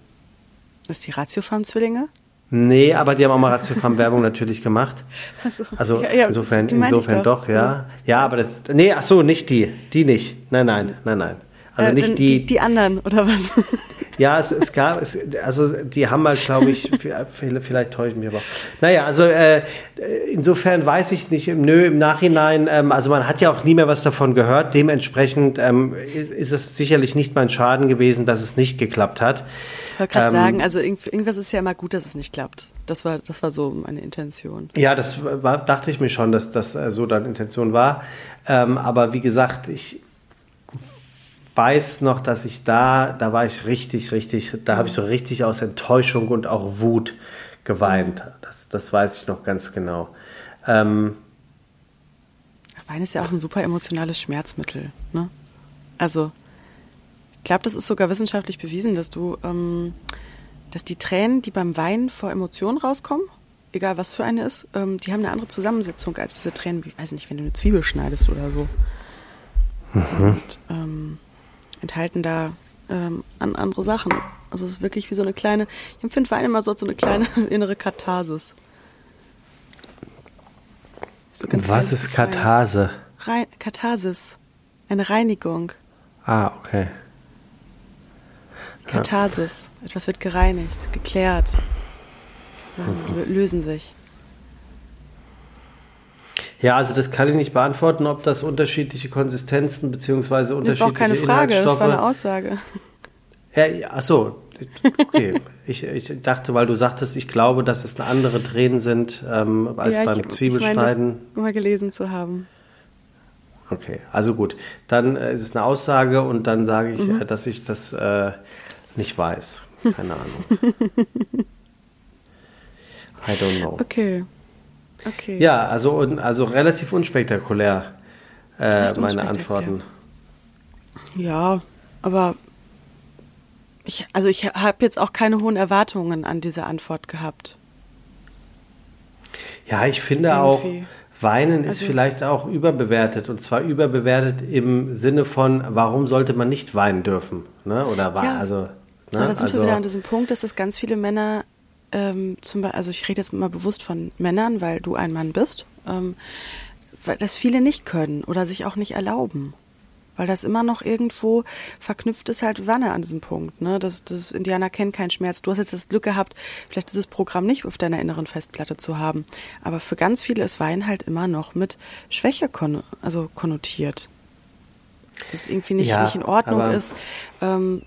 das ist die Ratiofarm-Zwillinge? Nee, aber die haben auch mal Ratiofarm-Werbung [laughs] natürlich gemacht. Also, also ja, ja, insofern, insofern doch. doch, ja. ja. Ja, aber das. Nee, ach so, nicht die. Die nicht. Nein, nein, nein, nein. Also äh, nicht die, die, die. anderen, oder was? [laughs] Ja, es, es gab, es, also die haben halt, glaube ich, [laughs] vielleicht täusche ich mich aber. Auch. Naja, also äh, insofern weiß ich nicht, nö, im Nachhinein, ähm, also man hat ja auch nie mehr was davon gehört. Dementsprechend ähm, ist es sicherlich nicht mein Schaden gewesen, dass es nicht geklappt hat. Ich wollte gerade ähm, sagen, also irgendwas ist ja immer gut, dass es nicht klappt. Das war, das war so meine Intention. Ja, das war, dachte ich mir schon, dass das äh, so deine Intention war. Ähm, aber wie gesagt, ich weiß noch, dass ich da, da war ich richtig, richtig, da habe ich so richtig aus Enttäuschung und auch Wut geweint. Das, das weiß ich noch ganz genau. Ähm, Wein ist ja auch ein super emotionales Schmerzmittel. Ne? Also, ich glaube, das ist sogar wissenschaftlich bewiesen, dass du, ähm, dass die Tränen, die beim Weinen vor Emotionen rauskommen, egal was für eine ist, ähm, die haben eine andere Zusammensetzung als diese Tränen, wie, weiß nicht, wenn du eine Zwiebel schneidest oder so. Mhm. Und, ähm, enthalten da ähm, an andere Sachen. Also es ist wirklich wie so eine kleine, ich empfinde Wein immer so, so eine kleine [laughs] innere Katharsis. So Was ist Katharse? Rein, Katharsis. Eine Reinigung. Ah, okay. Katharsis. Ja. Etwas wird gereinigt, geklärt. Mhm. Lösen sich. Ja, also das kann ich nicht beantworten, ob das unterschiedliche Konsistenzen bzw. unterschiedliche Das war auch keine Frage, das war eine Aussage. Ja, ach so, okay. ich, ich, dachte, weil du sagtest, ich glaube, dass es andere Tränen sind ähm, als ja, beim ich, Zwiebelschneiden. Ich meine, mal gelesen zu haben. Okay, also gut. Dann äh, ist es eine Aussage und dann sage ich, mhm. äh, dass ich das äh, nicht weiß. Keine Ahnung. [laughs] I don't know. Okay. Okay. Ja, also, also relativ unspektakulär, äh, meine Antworten. Ja, aber ich, also ich habe jetzt auch keine hohen Erwartungen an diese Antwort gehabt. Ja, ich finde Irgendwie. auch, Weinen also, ist vielleicht auch überbewertet. Und zwar überbewertet im Sinne von, warum sollte man nicht weinen dürfen? Ne? Oder ja. also. Ne? Aber da sind also, wir wieder an diesem Punkt, dass es ganz viele Männer ähm, zum Beispiel, also ich rede jetzt mal bewusst von Männern, weil du ein Mann bist, ähm, weil das viele nicht können oder sich auch nicht erlauben. Weil das immer noch irgendwo verknüpft ist halt Wanne an diesem Punkt. Ne? Das, das Indianer kennt keinen Schmerz. Du hast jetzt das Glück gehabt, vielleicht dieses Programm nicht auf deiner inneren Festplatte zu haben. Aber für ganz viele ist Wein halt immer noch mit Schwäche kon also konnotiert. Dass es irgendwie nicht, ja, nicht in Ordnung ist. Ähm,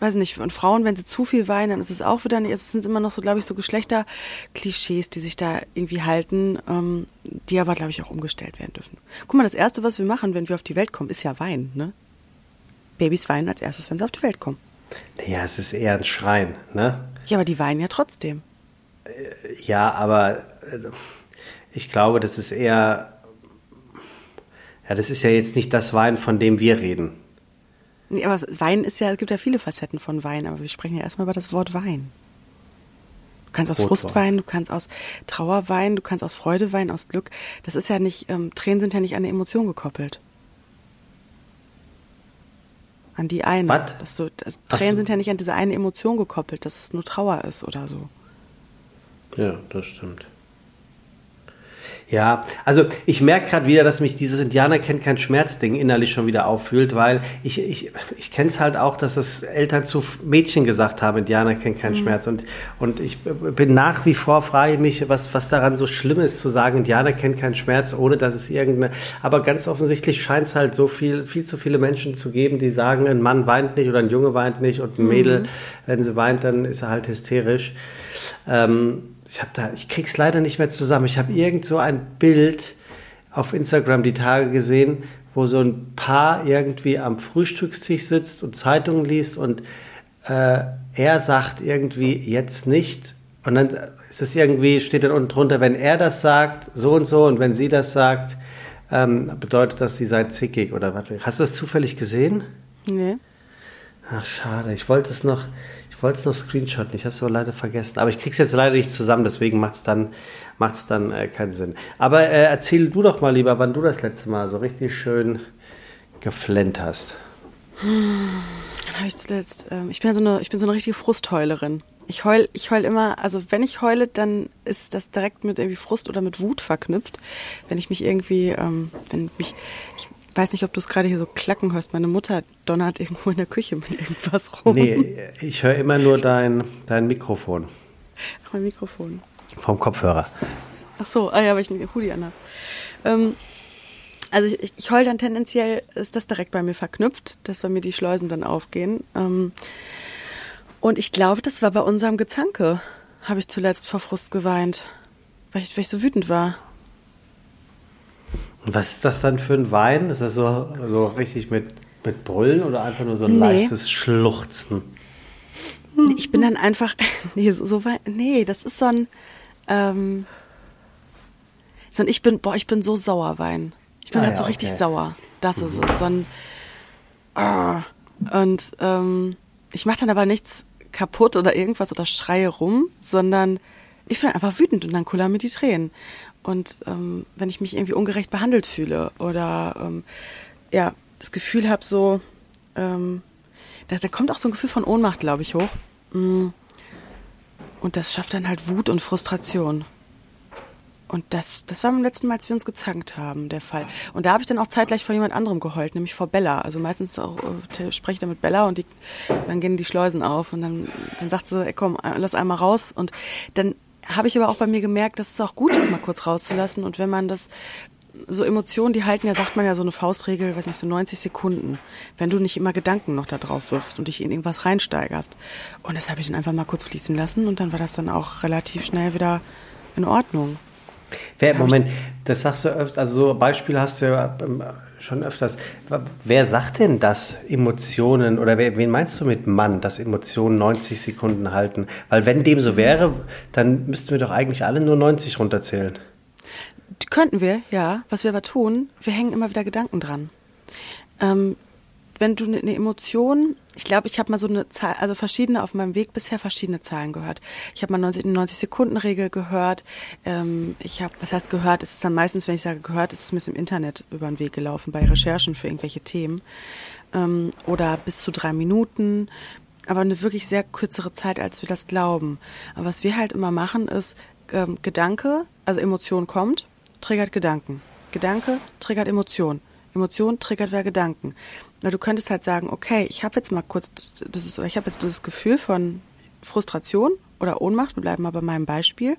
weiß nicht, und Frauen, wenn sie zu viel weinen, dann ist es auch wieder nicht, es sind immer noch so, glaube ich, so Geschlechterklischees, die sich da irgendwie halten, ähm, die aber, glaube ich, auch umgestellt werden dürfen. Guck mal, das Erste, was wir machen, wenn wir auf die Welt kommen, ist ja weinen, ne? Babys weinen als erstes, wenn sie auf die Welt kommen. Naja, es ist eher ein Schreien, ne? Ja, aber die weinen ja trotzdem. Äh, ja, aber äh, ich glaube, das ist eher, ja, das ist ja jetzt nicht das Weinen, von dem wir reden. Nee, aber Wein ist ja, es gibt ja viele Facetten von Wein, aber wir sprechen ja erstmal über das Wort Wein. Du kannst aus Rotwein. Frust weinen, du kannst aus Trauer weinen, du kannst aus Freude weinen, aus Glück. Das ist ja nicht, ähm, Tränen sind ja nicht an eine Emotion gekoppelt. An die eine. Was? Du, das, Tränen so. sind ja nicht an diese eine Emotion gekoppelt, dass es nur Trauer ist oder so. Ja, das stimmt. Ja, also ich merke gerade wieder, dass mich dieses Indianer kennt kein Schmerzding innerlich schon wieder auffühlt, weil ich, ich, ich kenne es halt auch, dass das Eltern zu Mädchen gesagt haben, Indianer kennt keinen mhm. Schmerz. Und, und ich bin nach wie vor, frage ich mich, was, was daran so schlimm ist, zu sagen, Indianer kennt keinen Schmerz, ohne dass es irgendeine. Aber ganz offensichtlich scheint es halt so viel, viel zu viele Menschen zu geben, die sagen, ein Mann weint nicht oder ein Junge weint nicht und ein Mädel, mhm. wenn sie weint, dann ist er halt hysterisch. Ähm, ich habe da, ich krieg's leider nicht mehr zusammen. Ich habe irgend so ein Bild auf Instagram die Tage gesehen, wo so ein Paar irgendwie am Frühstückstisch sitzt und Zeitungen liest und äh, er sagt irgendwie jetzt nicht und dann ist es irgendwie, steht dann unten drunter, wenn er das sagt, so und so und wenn sie das sagt, ähm, bedeutet das, sie sei zickig oder was. Hast du das zufällig gesehen? Nee. Ach, schade. Ich wollte es noch, ich wollte es noch screenshotten, ich habe es aber leider vergessen. Aber ich krieg's jetzt leider nicht zusammen, deswegen macht es dann, macht's dann äh, keinen Sinn. Aber äh, erzähl du doch mal lieber, wann du das letzte Mal so richtig schön geflennt hast. Dann habe ich zuletzt, äh, ich bin so eine, ich bin so eine richtige Frustheulerin. Ich heul, ich heul immer, also wenn ich heule, dann ist das direkt mit irgendwie Frust oder mit Wut verknüpft. Wenn ich mich irgendwie, ähm, wenn mich, ich weiß nicht, ob du es gerade hier so klacken hörst. Meine Mutter donnert irgendwo in der Küche mit irgendwas rum. Nee, ich höre immer nur dein, dein Mikrofon. Ach, mein Mikrofon. Vom Kopfhörer. Ach so, ah ja, weil ich einen Hoodie anhabe. Ähm, also ich, ich heul dann tendenziell, ist das direkt bei mir verknüpft, dass bei mir die Schleusen dann aufgehen. Ähm, und ich glaube, das war bei unserem Gezanke, habe ich zuletzt vor Frust geweint, weil ich, weil ich so wütend war. Und was ist das dann für ein Wein? Ist das so, so richtig mit, mit Brüllen oder einfach nur so ein Nee. leichtes Schluchzen? Ich bin dann einfach, [laughs] nee, so, so nee, das ist so ein, ähm, so ein, ich bin, boah, ich bin so sauer Wein. Ich bin Ah halt ja, so richtig okay. sauer. Das ist es. So ein, ah. Und ähm, ich mache dann aber nichts kaputt oder irgendwas oder schreie rum, sondern ich bin einfach wütend und dann kullern mir die Tränen. Und ähm, wenn ich mich irgendwie ungerecht behandelt fühle oder ähm, ja, das Gefühl habe, so, ähm, da, da kommt auch so ein Gefühl von Ohnmacht, glaube ich, hoch. Mm. Und das schafft dann halt Wut und Frustration. Und das, das war beim letzten Mal, als wir uns gezankt haben, der Fall. Und da habe ich dann auch zeitgleich vor jemand anderem geheult, nämlich vor Bella. Also meistens auch, äh, spreche ich dann mit Bella und die, dann gehen die Schleusen auf und dann, dann sagt sie, ey, komm, lass einmal raus. Und dann habe ich aber auch bei mir gemerkt, dass es auch gut ist, mal kurz rauszulassen. Und wenn man das, so Emotionen, die halten ja, sagt man ja so eine Faustregel, weiß nicht, so 90 Sekunden. Wenn du nicht immer Gedanken noch da drauf wirfst und dich in irgendwas reinsteigerst. Und das habe ich dann einfach mal kurz fließen lassen und dann war das dann auch relativ schnell wieder in Ordnung. Wer, Moment, das sagst du öfter, also so Beispiele hast du ja ähm, schon öfters. Wer sagt denn, dass Emotionen, oder wer, wen meinst du mit Mann, dass Emotionen 90 Sekunden halten? Weil wenn dem so wäre, dann müssten wir doch eigentlich alle nur 90 runterzählen. Könnten wir, ja. Was wir aber tun, wir hängen immer wieder Gedanken dran. Ähm, wenn du eine Emotion, ich glaube, ich habe mal so eine Zahl, also verschiedene auf meinem Weg bisher verschiedene Zahlen gehört. Ich habe mal 90, 90 Sekunden Regel gehört. Ähm, ich habe, was heißt gehört? Es ist dann meistens, wenn ich sage gehört, ist es mir im Internet über den Weg gelaufen bei Recherchen für irgendwelche Themen ähm, oder bis zu drei Minuten. Aber eine wirklich sehr kürzere Zeit, als wir das glauben. Aber was wir halt immer machen, ist ähm, Gedanke, also Emotion kommt, triggert Gedanken. Gedanke triggert Emotion. Emotion triggert wieder Gedanken. Na, du könntest halt sagen, okay, ich habe jetzt mal kurz, das ist, oder ich habe jetzt dieses Gefühl von Frustration oder Ohnmacht, wir bleiben mal bei meinem Beispiel,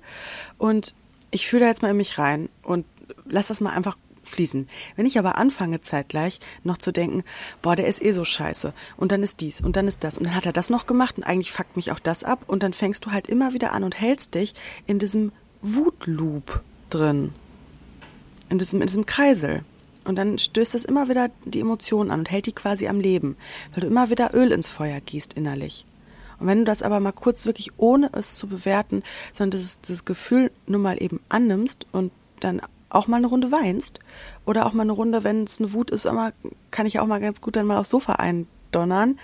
und ich fühle da jetzt mal in mich rein und lass das mal einfach fließen. Wenn ich aber anfange zeitgleich noch zu denken, boah, der ist eh so scheiße und dann ist dies und dann ist das und dann hat er das noch gemacht und eigentlich fuckt mich auch das ab und dann fängst du halt immer wieder an und hältst dich in diesem Wutloop drin in diesem, in diesem Kreisel. Und dann stößt das immer wieder die Emotionen an und hält die quasi am Leben, weil du immer wieder Öl ins Feuer gießt innerlich. Und wenn du das aber mal kurz wirklich ohne es zu bewerten, sondern dieses, dieses Gefühl nur mal eben annimmst und dann auch mal eine Runde weinst oder auch mal eine Runde, wenn es eine Wut ist, immer kann ich auch mal ganz gut dann mal aufs Sofa eindonnern,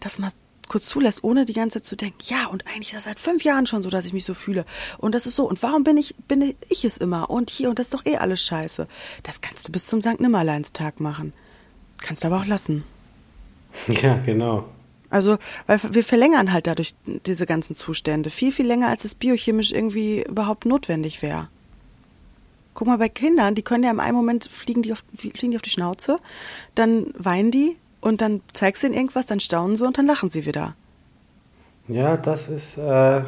dass man kurz zulässt, ohne die ganze Zeit zu denken, ja, und eigentlich ist das seit fünf Jahren schon so, dass ich mich so fühle. Und das ist so. Und warum bin ich, bin ich es immer? Und hier, und das ist doch eh alles scheiße. Das kannst du bis zum St. Nimmerleinstag machen. Kannst aber auch lassen. [laughs] Ja, genau. Also, weil wir verlängern halt dadurch diese ganzen Zustände viel, viel länger, als es biochemisch irgendwie überhaupt notwendig wäre. Guck mal, bei Kindern, die können ja im einen Moment fliegen die auf, fliegen die auf die Schnauze, dann weinen die und dann zeigst du ihnen irgendwas, dann staunen sie und dann lachen sie wieder. Ja, das ist, äh,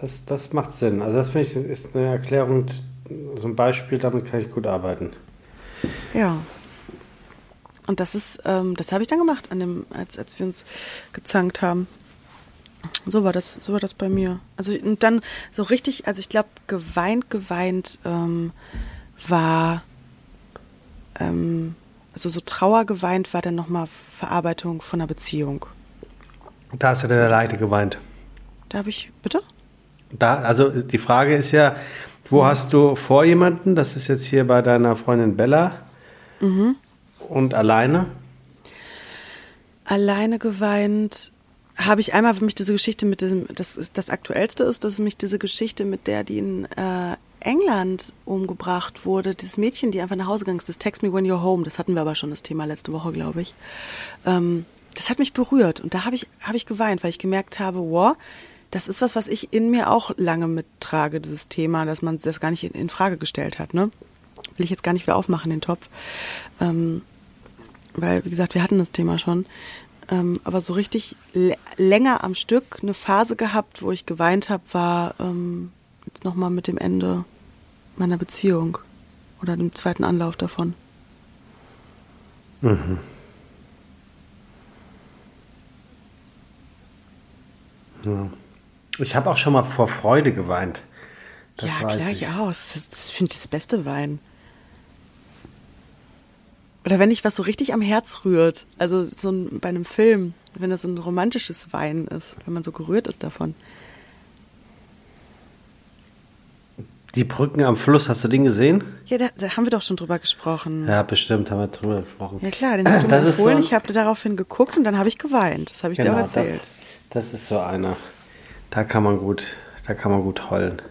das, das macht Sinn. Also das finde ich ist eine Erklärung, so ein Beispiel, damit kann ich gut arbeiten. Ja. Und das ist, ähm, das habe ich dann gemacht, an dem, als, als wir uns gezankt haben. So war das, so war das bei mir. Also und dann so richtig, also ich glaube, geweint, geweint ähm, war, ähm, also so Trauer geweint war dann nochmal Verarbeitung von einer Beziehung. Da hast du dann alleine geweint. Da habe ich, bitte? Da, also die Frage ist ja, wo hast du vor jemanden? Das ist jetzt hier bei deiner Freundin Bella. Und alleine? alleine geweint habe ich einmal für mich diese Geschichte mit diesem, das, ist- das aktuellste ist, dass mich diese Geschichte mit der, die in äh, England umgebracht wurde, dieses Mädchen, die einfach nach Hause gegangen ist, das Text Me When You're Home, das hatten wir aber schon, das Thema letzte Woche, glaube ich. Ähm, das hat mich berührt und da habe ich, habe ich geweint, weil ich gemerkt habe, wow, das ist was, was ich in mir auch lange mittrage, dieses Thema, dass man das gar nicht in, in Frage gestellt hat. Ne? Will ich jetzt gar nicht wieder aufmachen, den Topf. Ähm, weil, wie gesagt, wir hatten das Thema schon. Ähm, aber so richtig länger am Stück eine Phase gehabt, wo ich geweint habe, war ähm, jetzt nochmal mit dem Ende meiner Beziehung oder dem zweiten Anlauf davon. Mhm. Ja. Ich habe auch schon mal vor Freude geweint. Das ja, klar, ich auch. Das, das finde ich das beste Wein. Oder wenn dich was so richtig am Herz rührt. Also so ein, bei einem Film, wenn das so ein romantisches Wein ist, wenn man so gerührt ist davon. Die Brücken am Fluss, hast du den gesehen? Ja, da, da, haben wir doch schon drüber gesprochen. Ja, bestimmt haben wir drüber gesprochen. Ja klar, den hast du [clears throat] das mir empfohlen. So ich habe daraufhin geguckt und dann habe ich geweint. Das habe ich genau, dir auch erzählt. Das, das ist so einer. Da kann man gut, da kann man gut heulen.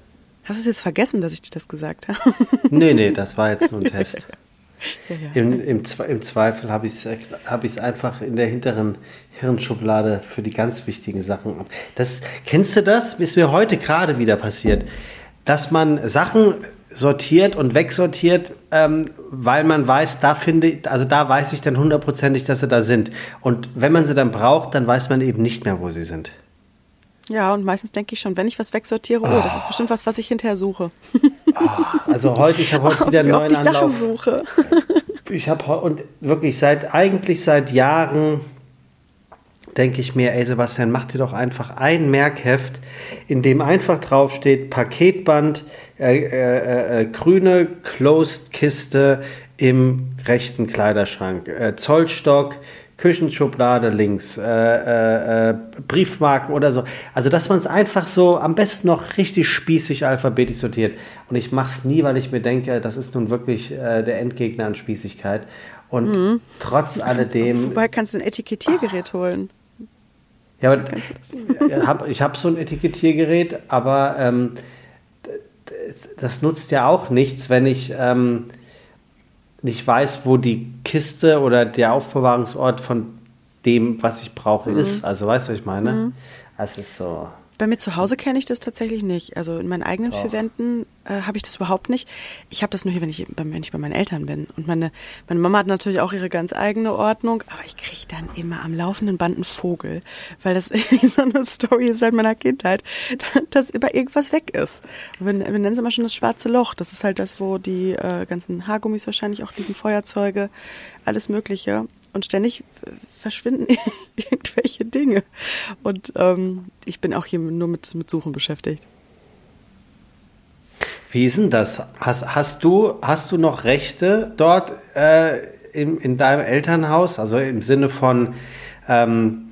Hast du es jetzt vergessen, dass ich dir das gesagt habe? [laughs] nee, nee, das war jetzt nur ein [laughs] Test. Ja, ja. Im, im, Im, Zweifel habe ich es hab einfach in der hinteren Hirnschublade für die ganz wichtigen Sachen. Das, kennst du das? Ist mir heute gerade wieder passiert, dass man Sachen sortiert und wegsortiert, ähm, weil man weiß, da finde also da weiß ich dann hundertprozentig, dass sie da sind. Und wenn man sie dann braucht, dann weiß man eben nicht mehr, wo sie sind. Ja, und meistens denke ich schon, wenn ich was wegsortiere, oh, das ist bestimmt was, was ich hinterher suche. Oh, also heute, ich habe [laughs] heute wieder einen neuen ich Anlauf. Sachen suche. Ich habe und wirklich seit eigentlich seit Jahren denke ich mir, ey Sebastian, mach dir doch einfach ein Merkheft, in dem einfach draufsteht Paketband, äh, äh, äh, grüne Closed Kiste im rechten Kleiderschrank, äh, Zollstock, Küchenschublade links, äh, äh, Briefmarken oder so. Also, dass man es einfach so am besten noch richtig spießig alphabetisch sortiert. Und ich mache es nie, weil ich mir denke, das ist nun wirklich der Endgegner an Spießigkeit. Und mhm. trotz alledem. Wobei kannst du ein Etikettiergerät holen. Ja, aber hab, ich habe so ein Etikettiergerät, aber ähm, das nutzt ja auch nichts, wenn ich. Ähm, nicht weiß, wo die Kiste oder der Aufbewahrungsort von dem, was ich brauche, mhm. ist. Also weißt du, was ich meine? Mhm. Es ist so. Bei mir zu Hause kenne ich das tatsächlich nicht. Also in meinen eigenen Doch. vier Wänden äh, habe ich das überhaupt nicht. Ich habe das nur hier, wenn ich, wenn ich bei meinen Eltern bin. Und meine, meine Mama hat natürlich auch ihre ganz eigene Ordnung, aber ich kriege dann immer am laufenden Band einen Vogel, weil das [laughs] irgendwie so eine Story ist seit meiner Kindheit, [laughs] dass immer irgendwas weg ist. Und wir, wir nennen es immer schon das schwarze Loch. Das ist halt das, wo die äh, ganzen Haargummis wahrscheinlich auch liegen, Feuerzeuge, alles Mögliche und ständig verschwinden [laughs] irgendwelche Dinge. Und ähm, ich bin auch hier nur mit, mit Suchen beschäftigt. Wie ist denn das? Hast, hast, du, hast du noch Rechte dort äh, in, in deinem Elternhaus? Also im Sinne von, ähm,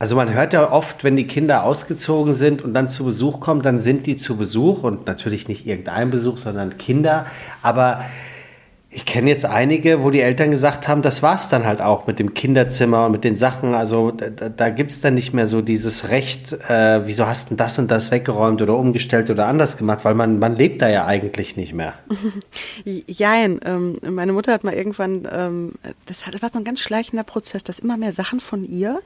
also man hört ja oft, wenn die Kinder ausgezogen sind und dann zu Besuch kommen, dann sind die zu Besuch und natürlich nicht irgendein Besuch, sondern Kinder. Aber ich kenne jetzt einige, wo die Eltern gesagt haben, das war's dann halt auch mit dem Kinderzimmer und mit den Sachen. Also da, da gibt's dann nicht mehr so dieses Recht, äh, wieso hast du das und das weggeräumt oder umgestellt oder anders gemacht, weil man, man lebt da ja eigentlich nicht mehr. [laughs] Jein, ähm, meine Mutter hat mal irgendwann, ähm, das war so ein ganz schleichender Prozess, dass immer mehr Sachen von ihr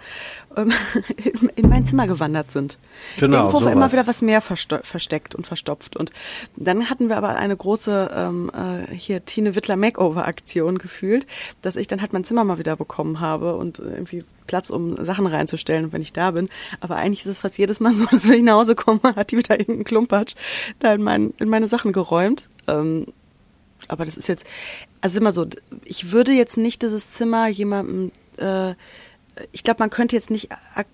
ähm, [laughs] in, in, mein Zimmer gewandert sind. Genau, Irgendwo sowas. war immer wieder was mehr versteckt und verstopft. Und dann hatten wir aber eine große, ähm, äh, hier Tine Wittler Makeover-Aktion gefühlt, dass ich dann halt mein Zimmer mal wieder bekommen habe und irgendwie Platz, um Sachen reinzustellen, wenn ich da bin. Aber eigentlich ist es fast jedes Mal so, [laughs] dass wenn ich nach Hause komme, hat die wieder irgendeinen Klumpatsch da in, mein, in meine Sachen geräumt. Ähm, aber das ist jetzt, also immer so, ich würde jetzt nicht dieses Zimmer jemandem, äh, ich glaube, man könnte jetzt nicht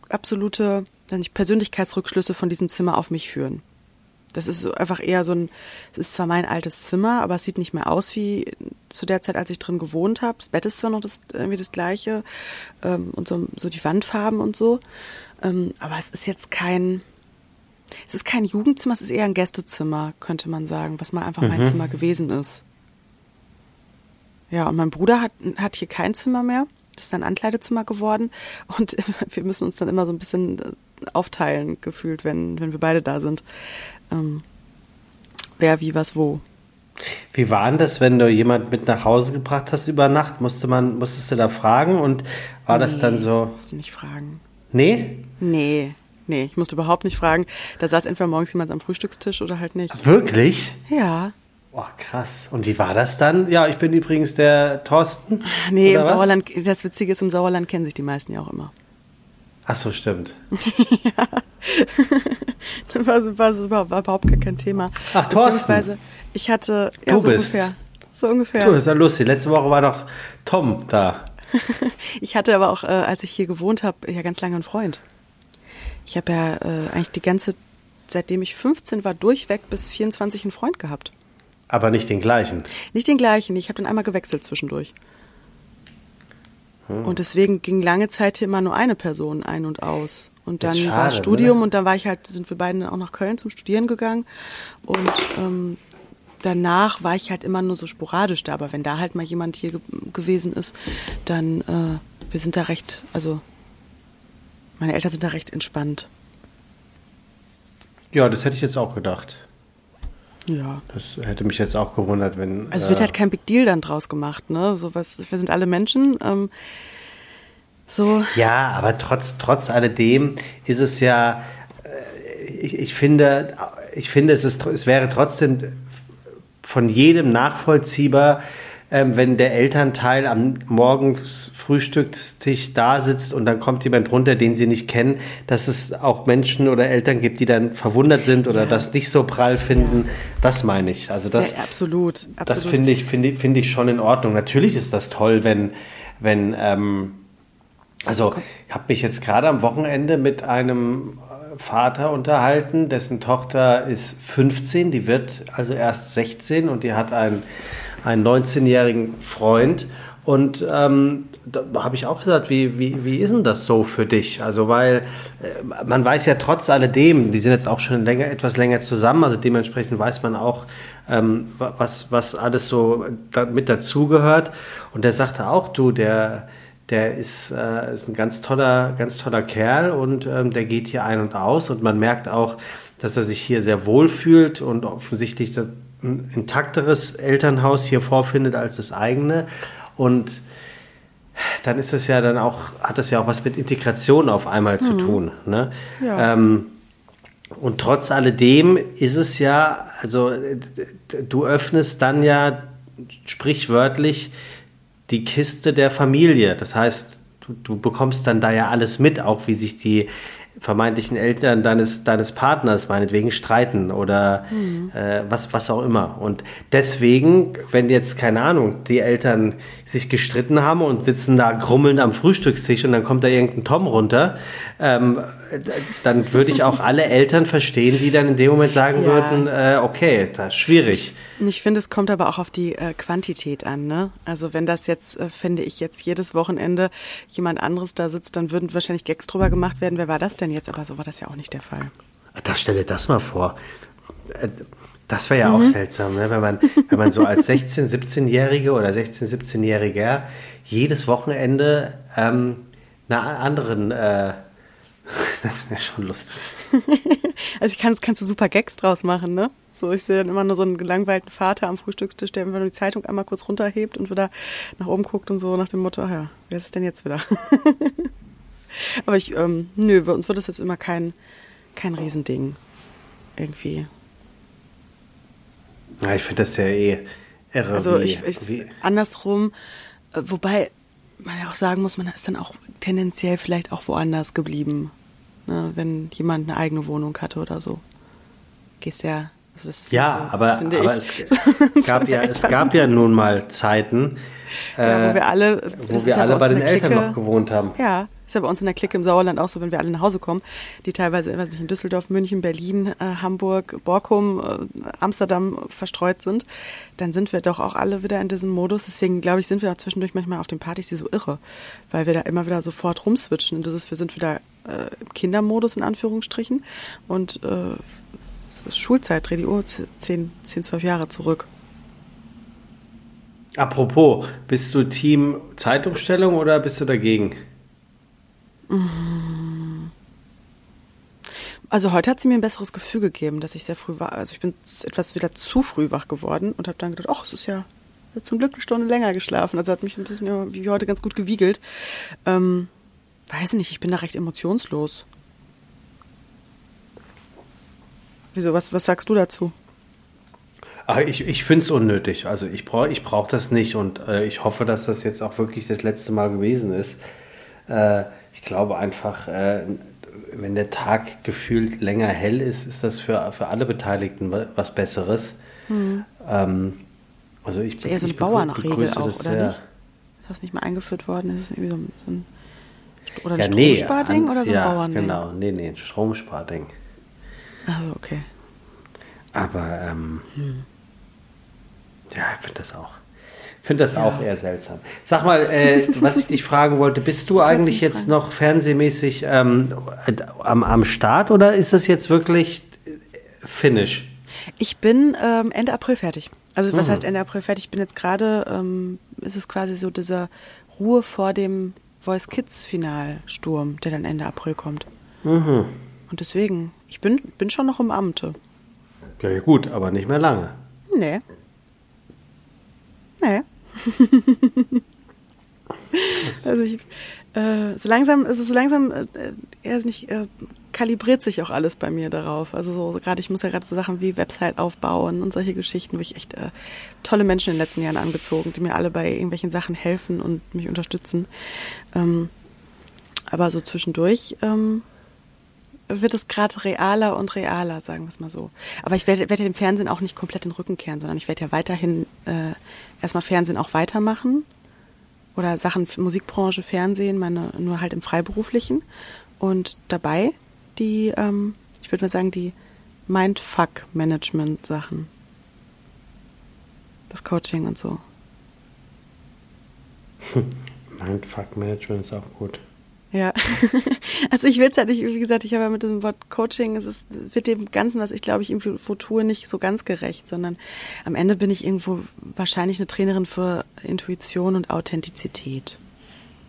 absolute nicht, Persönlichkeitsrückschlüsse von diesem Zimmer auf mich führen. Das ist einfach eher so ein, es ist zwar mein altes Zimmer, aber es sieht nicht mehr aus wie zu der Zeit, als ich drin gewohnt habe. Das Bett ist zwar noch das, irgendwie das gleiche ähm, und so, so die Wandfarben und so, ähm, aber es ist jetzt kein, es ist kein Jugendzimmer, es ist eher ein Gästezimmer, könnte man sagen, was mal einfach mhm. mein Zimmer gewesen ist. Ja, und mein Bruder hat, hat hier kein Zimmer mehr. Das ist ein Ankleidezimmer geworden. Und [laughs] wir müssen uns dann immer so ein bisschen äh, aufteilen, gefühlt, wenn, wenn wir beide da sind ähm, wer wie was wo. Wie war denn das, wenn du jemand mit nach Hause gebracht hast über Nacht? Musste man, musstest du da fragen und war nee, das dann so? Musst du nicht fragen. Nee? Nee. Nee, ich musste überhaupt nicht fragen. Da saß entweder morgens jemand am Frühstückstisch oder halt nicht. Wirklich? Ja. Oh, krass. Und wie war das dann? Ja, ich bin übrigens der Thorsten. Nee, im was? Sauerland, das Witzige ist, im Sauerland kennen sich die meisten ja auch immer. Ach so, stimmt. [laughs] Das war, war, war, war überhaupt gar kein Thema. Ach, Thorsten. Ich hatte, ja, Du so bist. ungefähr. So ungefähr. Du, das ist ja lustig. Letzte Woche war doch Tom da. [laughs] Ich hatte aber auch, äh, als ich hier gewohnt habe, ja ganz lange einen Freund. Ich habe ja äh, eigentlich die ganze, seitdem ich 15 war, durchweg bis 24 einen Freund gehabt. Aber nicht den gleichen. Nicht den gleichen, ich habe dann einmal gewechselt zwischendurch. Hm. Und deswegen ging lange Zeit hier immer nur eine Person ein und aus. Und dann schade, war Studium ne? und dann war ich halt, sind wir beide auch nach Köln zum Studieren gegangen. Und ähm, danach war ich halt immer nur so sporadisch da. Aber wenn da halt mal jemand hier ge gewesen ist, dann, äh, wir sind da recht, also meine Eltern sind da recht entspannt. Ja, das hätte ich jetzt auch gedacht. Ja. Das hätte mich jetzt auch gewundert, wenn. Also es äh, wird halt kein Big Deal dann draus gemacht, ne? So was, wir sind alle Menschen. Ähm, so, Ja, aber trotz, trotz alledem ist es ja, äh, ich, ich finde, ich finde es, ist, es wäre trotzdem von jedem nachvollziehbar, ähm, wenn der Elternteil am morgens Frühstückstisch da sitzt und dann kommt jemand runter, den sie nicht kennen, dass es auch Menschen oder Eltern gibt, die dann verwundert sind oder Ja. das nicht so prall finden. Das meine ich. Also das, ja, absolut, absolut. das finde ich, finde, ich- finde ich schon in Ordnung. Natürlich ist das toll, wenn, wenn ähm, also ich habe mich jetzt gerade am Wochenende mit einem Vater unterhalten, dessen Tochter ist 15, die wird also erst 16 und die hat einen, einen 19-jährigen Freund. Und ähm, da habe ich auch gesagt, wie, wie, wie ist denn das so für dich? Also, weil äh, man weiß ja trotz alledem, die sind jetzt auch schon länger, etwas länger zusammen, also dementsprechend weiß man auch, ähm, wa- was, was alles so da, mit dazugehört. Und der sagte auch, du, der, der ist, äh, ist ein ganz toller, ganz toller Kerl und ähm, der geht hier ein und aus und man merkt auch, dass er sich hier sehr wohl fühlt und offensichtlich das- ein intakteres Elternhaus hier vorfindet als das eigene. Und dann ist es ja dann auch, hat das ja auch was mit Integration auf einmal zu tun. Ne? Ja. Ähm, und trotz alledem ist es ja, also du öffnest dann ja sprichwörtlich die Kiste der Familie. Das heißt, du, du bekommst dann da ja alles mit, auch wie sich die vermeintlichen Eltern deines, deines Partners meinetwegen streiten oder äh, was, was auch immer. Und deswegen, wenn jetzt, keine Ahnung, die Eltern sich gestritten haben und sitzen da grummelnd am Frühstückstisch und dann kommt da irgendein Tom runter, ähm, dann würde ich auch alle Eltern verstehen, die dann in dem Moment sagen Ja. würden, äh, okay, das ist schwierig. Ich finde, es kommt aber auch auf die äh, Quantität an. Ne? Also wenn das jetzt, äh, finde ich, jetzt jedes Wochenende jemand anderes da sitzt, dann würden wahrscheinlich Gags drüber gemacht werden. Wer war das denn jetzt? Aber so war das ja auch nicht der Fall. Das stelle das mal vor. Äh, Das wäre ja auch seltsam, ne? wenn, man, wenn man so als 16-, 17-Jährige oder 16-, 17-Jähriger jedes Wochenende ähm, einer anderen, äh, [laughs] das wäre schon lustig. [laughs] Also ich kann, kannst du super Gags draus machen, ne? So, ich sehe dann immer nur so einen gelangweilten Vater am Frühstückstisch, der einfach nur die Zeitung einmal kurz runterhebt und wieder nach oben guckt und so nach dem Motto, ja, wer ist es denn jetzt wieder? [laughs] Aber ich, ähm, nö, bei uns wird das jetzt immer kein, kein Riesending. Irgendwie. Ja, ich finde das ja eh irre. Also ich, ich andersrum, äh, wobei man ja auch sagen muss, man ist dann auch tendenziell vielleicht auch woanders geblieben, ne, wenn jemand eine eigene Wohnung hatte oder so. Gehst ja. Also ja, so, aber, aber es, [laughs] gab ja, es gab ja nun mal Zeiten, ja, äh, wo wir alle, das wo wir alle bei den Eltern Clique- noch gewohnt haben. Ja, ist ja bei uns in der Clique im Sauerland auch so, wenn wir alle nach Hause kommen, die teilweise weiß nicht, in Düsseldorf, München, Berlin, äh, Hamburg, Borkum, äh, Amsterdam verstreut sind, dann sind wir doch auch alle wieder in diesem Modus. Deswegen, glaube ich, sind wir auch zwischendurch manchmal auf den Partys die so irre, weil wir da immer wieder sofort rumswitchen. Und das ist, wir sind wieder äh, im Kindermodus in Anführungsstrichen und äh, Schulzeit, dreh die Uhr 10, 10, 12 Jahre zurück. Apropos, bist du Team Zeitumstellung oder bist du dagegen? Also heute hat sie mir ein besseres Gefühl gegeben, dass ich sehr früh war. Also ich bin etwas wieder zu früh wach geworden und habe dann gedacht, ach, es ist ja zum Glück eine Stunde länger geschlafen. Also hat mich ein bisschen wie heute ganz gut gewiegelt. Ähm, weiß nicht, ich bin da recht emotionslos. Wieso, was, was sagst du dazu? Ach, ich ich finde es unnötig. Also ich brauche ich brauch das nicht und äh, ich hoffe, dass das jetzt auch wirklich das letzte Mal gewesen ist. Äh, ich glaube einfach, äh, wenn der Tag gefühlt länger hell ist, ist das für, für alle Beteiligten was Besseres. Mhm. Ähm, also ich, das ist eher so eine Bauernregel auch, oder sehr. nicht? Ist das nicht mal eingeführt worden? Ist das irgendwie so, so ein oder ein ja, Stromsparding nee, oder so ein ja, Bauernding? Genau, nee, nee, ein Stromsparding. Also okay. Aber ähm, hm. ja, ich finde das auch. Finde das ja. auch eher seltsam. Sag mal, äh, was ich dich fragen wollte, bist du eigentlich jetzt fragen? noch fernsehmäßig ähm, am, am Start oder ist das jetzt wirklich Finish? Ich bin ähm, Ende April fertig. Also was mhm. heißt Ende April fertig? Ich bin jetzt gerade, ähm, ist es quasi so dieser Ruhe vor dem Voice Kids Finalsturm, der dann Ende April kommt. Mhm. Und deswegen, ich bin, bin schon noch im Amte. Ja, gut, aber nicht mehr lange. Nee. Nee. [laughs] also ich, äh, so langsam, also so langsam, äh, er nicht, äh, kalibriert sich auch alles bei mir darauf. Also so, so gerade, ich muss ja gerade so Sachen wie Website aufbauen und solche Geschichten, wo ich echt äh, tolle Menschen in den letzten Jahren angezogen, die mir alle bei irgendwelchen Sachen helfen und mich unterstützen. Ähm, aber so zwischendurch ähm, wird es gerade realer und realer, sagen wir es mal so. Aber ich werde, werde dem Fernsehen auch nicht komplett den Rücken kehren, sondern ich werde ja weiterhin äh, erstmal Fernsehen auch weitermachen oder Sachen Musikbranche, Fernsehen, meine nur halt im Freiberuflichen und dabei die, ähm, ich würde mal sagen, die Mindfuck-Management-Sachen. Das Coaching und so. [laughs] Mindfuck-Management ist auch gut. Ja, [laughs] also ich will es halt nicht, wie gesagt, ich habe ja mit dem Wort Coaching, es ist, wird dem Ganzen, was ich glaube ich irgendwo tue, nicht so ganz gerecht, sondern am Ende bin ich irgendwo wahrscheinlich eine Trainerin für Intuition und Authentizität.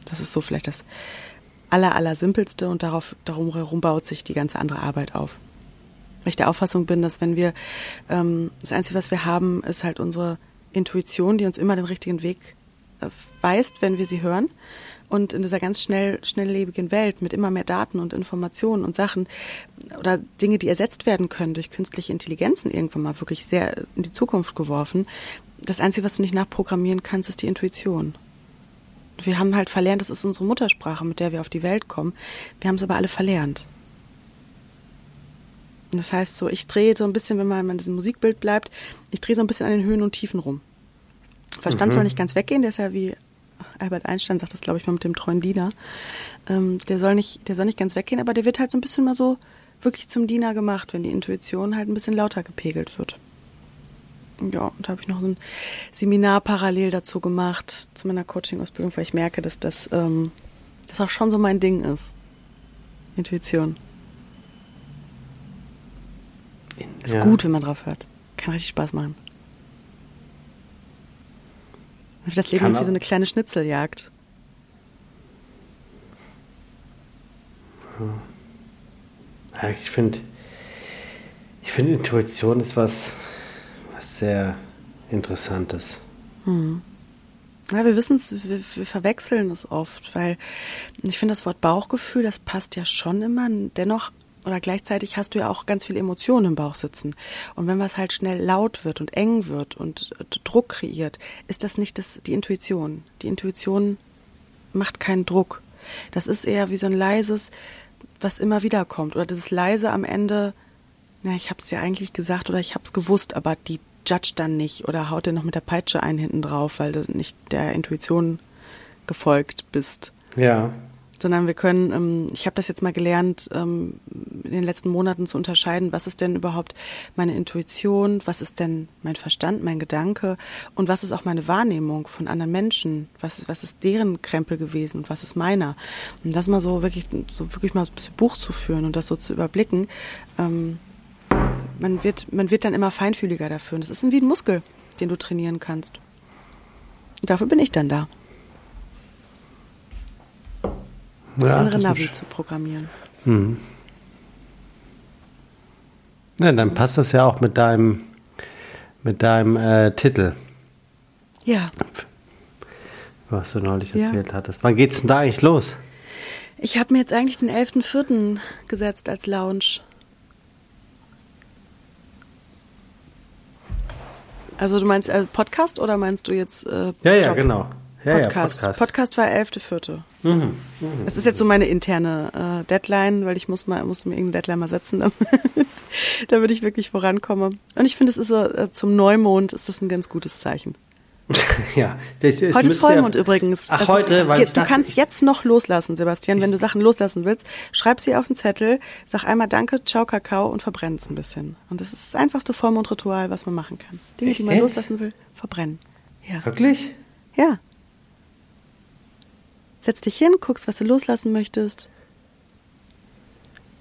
Das ist so vielleicht das aller, aller und darauf, darum herum baut sich die ganze andere Arbeit auf. Weil ich der Auffassung bin, dass wenn wir, ähm, das Einzige, was wir haben, ist halt unsere Intuition, die uns immer den richtigen Weg äh, weist, wenn wir sie hören. Und in dieser ganz schnell, schnelllebigen Welt mit immer mehr Daten und Informationen und Sachen oder Dinge, die ersetzt werden können durch künstliche Intelligenzen irgendwann mal wirklich sehr in die Zukunft geworfen. Das Einzige, was du nicht nachprogrammieren kannst, ist die Intuition. Wir haben halt verlernt, das ist unsere Muttersprache, mit der wir auf die Welt kommen. Wir haben es aber alle verlernt. Das heißt so, ich drehe so ein bisschen, wenn man in diesem Musikbild bleibt, ich drehe so ein bisschen an den Höhen und Tiefen rum. Verstand mhm. soll nicht ganz weggehen, der ist ja wie Albert Einstein sagt das, glaube ich, mal mit dem treuen Diener. Ähm, der soll nicht, der soll nicht ganz weggehen, aber der wird halt so ein bisschen mal so wirklich zum Diener gemacht, wenn die Intuition halt ein bisschen lauter gepegelt wird. Ja, und da habe ich noch so ein Seminar parallel dazu gemacht, zu meiner Coaching-Ausbildung, weil ich merke, dass das, ähm, das auch schon so mein Ding ist. Intuition. Ist ja. gut, wenn man drauf hört. Kann richtig Spaß machen. Das Leben wie so eine kleine Schnitzeljagd. Ja, ich finde, ich finde Intuition ist was, was sehr Interessantes. Hm. Ja, wir wissen es, wir, wir, verwechseln es oft, weil ich finde das Wort Bauchgefühl, das passt ja schon immer. Dennoch oder gleichzeitig hast du ja auch ganz viele Emotionen im Bauch sitzen. Und wenn was halt schnell laut wird und eng wird und äh, Druck kreiert, ist das nicht das, die Intuition. Die Intuition macht keinen Druck. Das ist eher wie so ein leises, was immer wieder kommt. Oder dieses leise am Ende, na, ich hab's ja eigentlich gesagt oder ich hab's gewusst, aber die judge dann nicht oder haut dir noch mit der Peitsche einen hinten drauf, weil du nicht der Intuition gefolgt bist. Ja sondern wir können, ähm, ich habe das jetzt mal gelernt, ähm, in den letzten Monaten zu unterscheiden, was ist denn überhaupt meine Intuition, was ist denn mein Verstand, mein Gedanke und was ist auch meine Wahrnehmung von anderen Menschen, was, was ist deren Krempel gewesen und was ist meiner. Und das mal so wirklich, so wirklich mal ein bisschen Buch zu führen und das so zu überblicken, ähm, man wird, man wird dann immer feinfühliger dafür. Und das ist wie ein Muskel, den du trainieren kannst. Und dafür bin ich dann da. das ja, andere das Navi zu programmieren. Mhm. Ja, dann passt das ja auch mit deinem, mit deinem äh, Titel. Ja. Was du neulich ja. erzählt hattest. Wann geht's denn da eigentlich los? Ich habe mir jetzt eigentlich den 11.04. gesetzt als Lounge. Also du meinst äh, Podcast oder meinst du jetzt äh, Ja, ja, genau. Ja, Podcast. Ja, Podcast. Podcast war 11.4. Mhm, mhm. Das ist jetzt so meine interne äh, Deadline, weil ich muss mal musste mir irgendeine Deadline mal setzen, [laughs] damit, damit ich wirklich vorankomme. Und ich finde, es ist so äh, zum Neumond ist das ein ganz gutes Zeichen. [laughs] ja, das, es Heute ist Vollmond ja, übrigens. Ach, Also, heute, weil du dachte, kannst jetzt noch loslassen, Sebastian. Wenn du Sachen loslassen willst, schreib sie auf den Zettel, sag einmal Danke, ciao, Kakao und verbrenn es ein bisschen. Und das ist das einfachste Vollmondritual, was man machen kann. Dinge, die man jetzt? loslassen will, verbrennen. Ja. Wirklich? Ja. Setz dich hin, guckst, was du loslassen möchtest.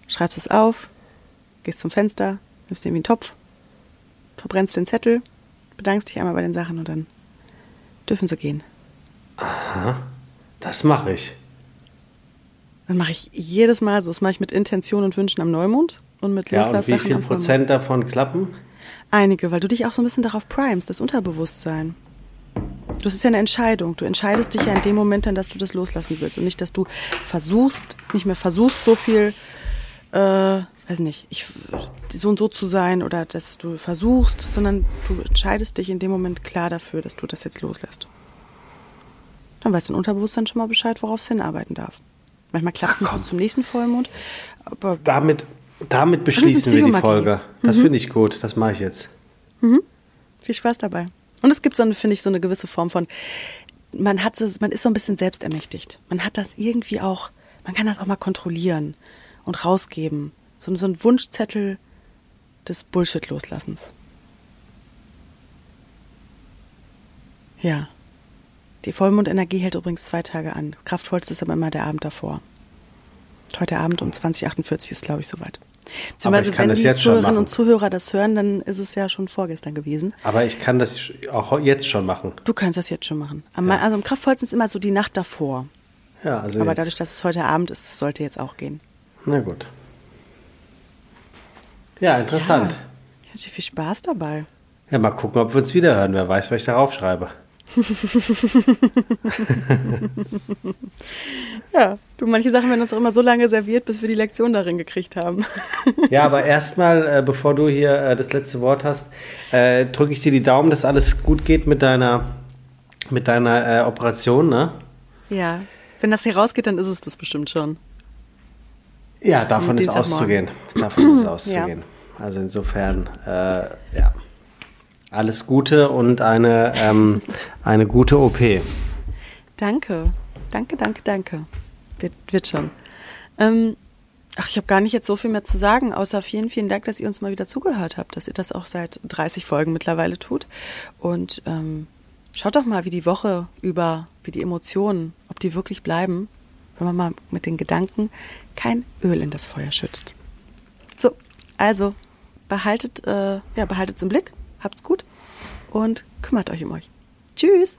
Schreibst es auf, gehst zum Fenster, nimmst dir irgendwie einen Topf, verbrennst den Zettel, bedankst dich einmal bei den Sachen und dann dürfen sie gehen. Das mache ich. Dann mache ich jedes Mal so. Das mache ich mit Intention und Wünschen am Neumond und mit Ja, und wie viel. Prozent davon klappen? Einige, weil du dich auch so ein bisschen darauf primest, das Unterbewusstsein. Das ist ja eine Entscheidung. Du entscheidest dich ja in dem Moment dann, dass du das loslassen willst und nicht, dass du versuchst, nicht mehr versuchst, so viel, äh, weiß nicht, ich, so und so zu sein oder dass du versuchst, sondern du entscheidest dich in dem Moment klar dafür, dass du das jetzt loslässt. Dann weiß dein Unterbewusstsein schon mal Bescheid, worauf es hinarbeiten darf. Manchmal klappt es nicht bis zum nächsten Vollmond, aber Damit, damit beschließen wir die. Folge. Das Mhm. finde ich gut. Das mache ich jetzt. Viel Spaß dabei. Und es gibt so eine, finde ich, so eine gewisse Form von, man hat man ist so ein bisschen selbstermächtigt. Man hat das irgendwie auch, man kann das auch mal kontrollieren und rausgeben. So, so ein Wunschzettel des Bullshit-Loslassens. Ja. Die Vollmondenergie hält übrigens zwei Tage an. Das kraftvollste ist aber immer der Abend davor. Heute Abend um 2048 ist, glaube ich, soweit. Beziehungsweise, ich kann wenn die Zuhörerinnen und Zuhörer das hören, dann ist es ja schon vorgestern gewesen. Aber ich kann das auch jetzt schon machen. Du kannst das jetzt schon machen. Am, Also am kraftvollsten ist immer so die Nacht davor. Ja, also Aber jetzt. dadurch, dass es heute Abend ist, sollte jetzt auch gehen. Na gut. Ja, interessant. Ja, ich hatte viel Spaß dabei. Ja. mal gucken, ob wir uns wieder hören. Wer weiß, was ich darauf schreibe. [laughs] Ja, du, manche Sachen werden uns auch immer so lange serviert, bis wir die Lektion darin gekriegt haben. [laughs] Ja, aber erstmal, äh, bevor du hier äh, das letzte Wort hast, äh, drücke ich dir die Daumen, dass alles gut geht mit deiner, mit deiner äh, Operation, ne? ja, wenn das hier rausgeht, dann ist es das bestimmt schon. Ja, davon ist auszugehen. Davon ist [clears throat] auszugehen. Also insofern, äh, ja. Alles Gute und eine, ähm, eine gute OP. Danke, danke, danke, danke. Wird, wird schon. Ähm, ach, ich habe gar nicht jetzt so viel mehr zu sagen, außer vielen, vielen Dank, dass ihr uns mal wieder zugehört habt, dass ihr das auch seit 30 Folgen mittlerweile tut. Und ähm, schaut doch mal, wie die Woche über, wie die Emotionen, ob die wirklich bleiben, wenn man mal mit den Gedanken kein Öl in das Feuer schüttet. So, also behaltet, äh, ja, behaltet's im Blick, habt's gut und kümmert euch um euch. Tschüss!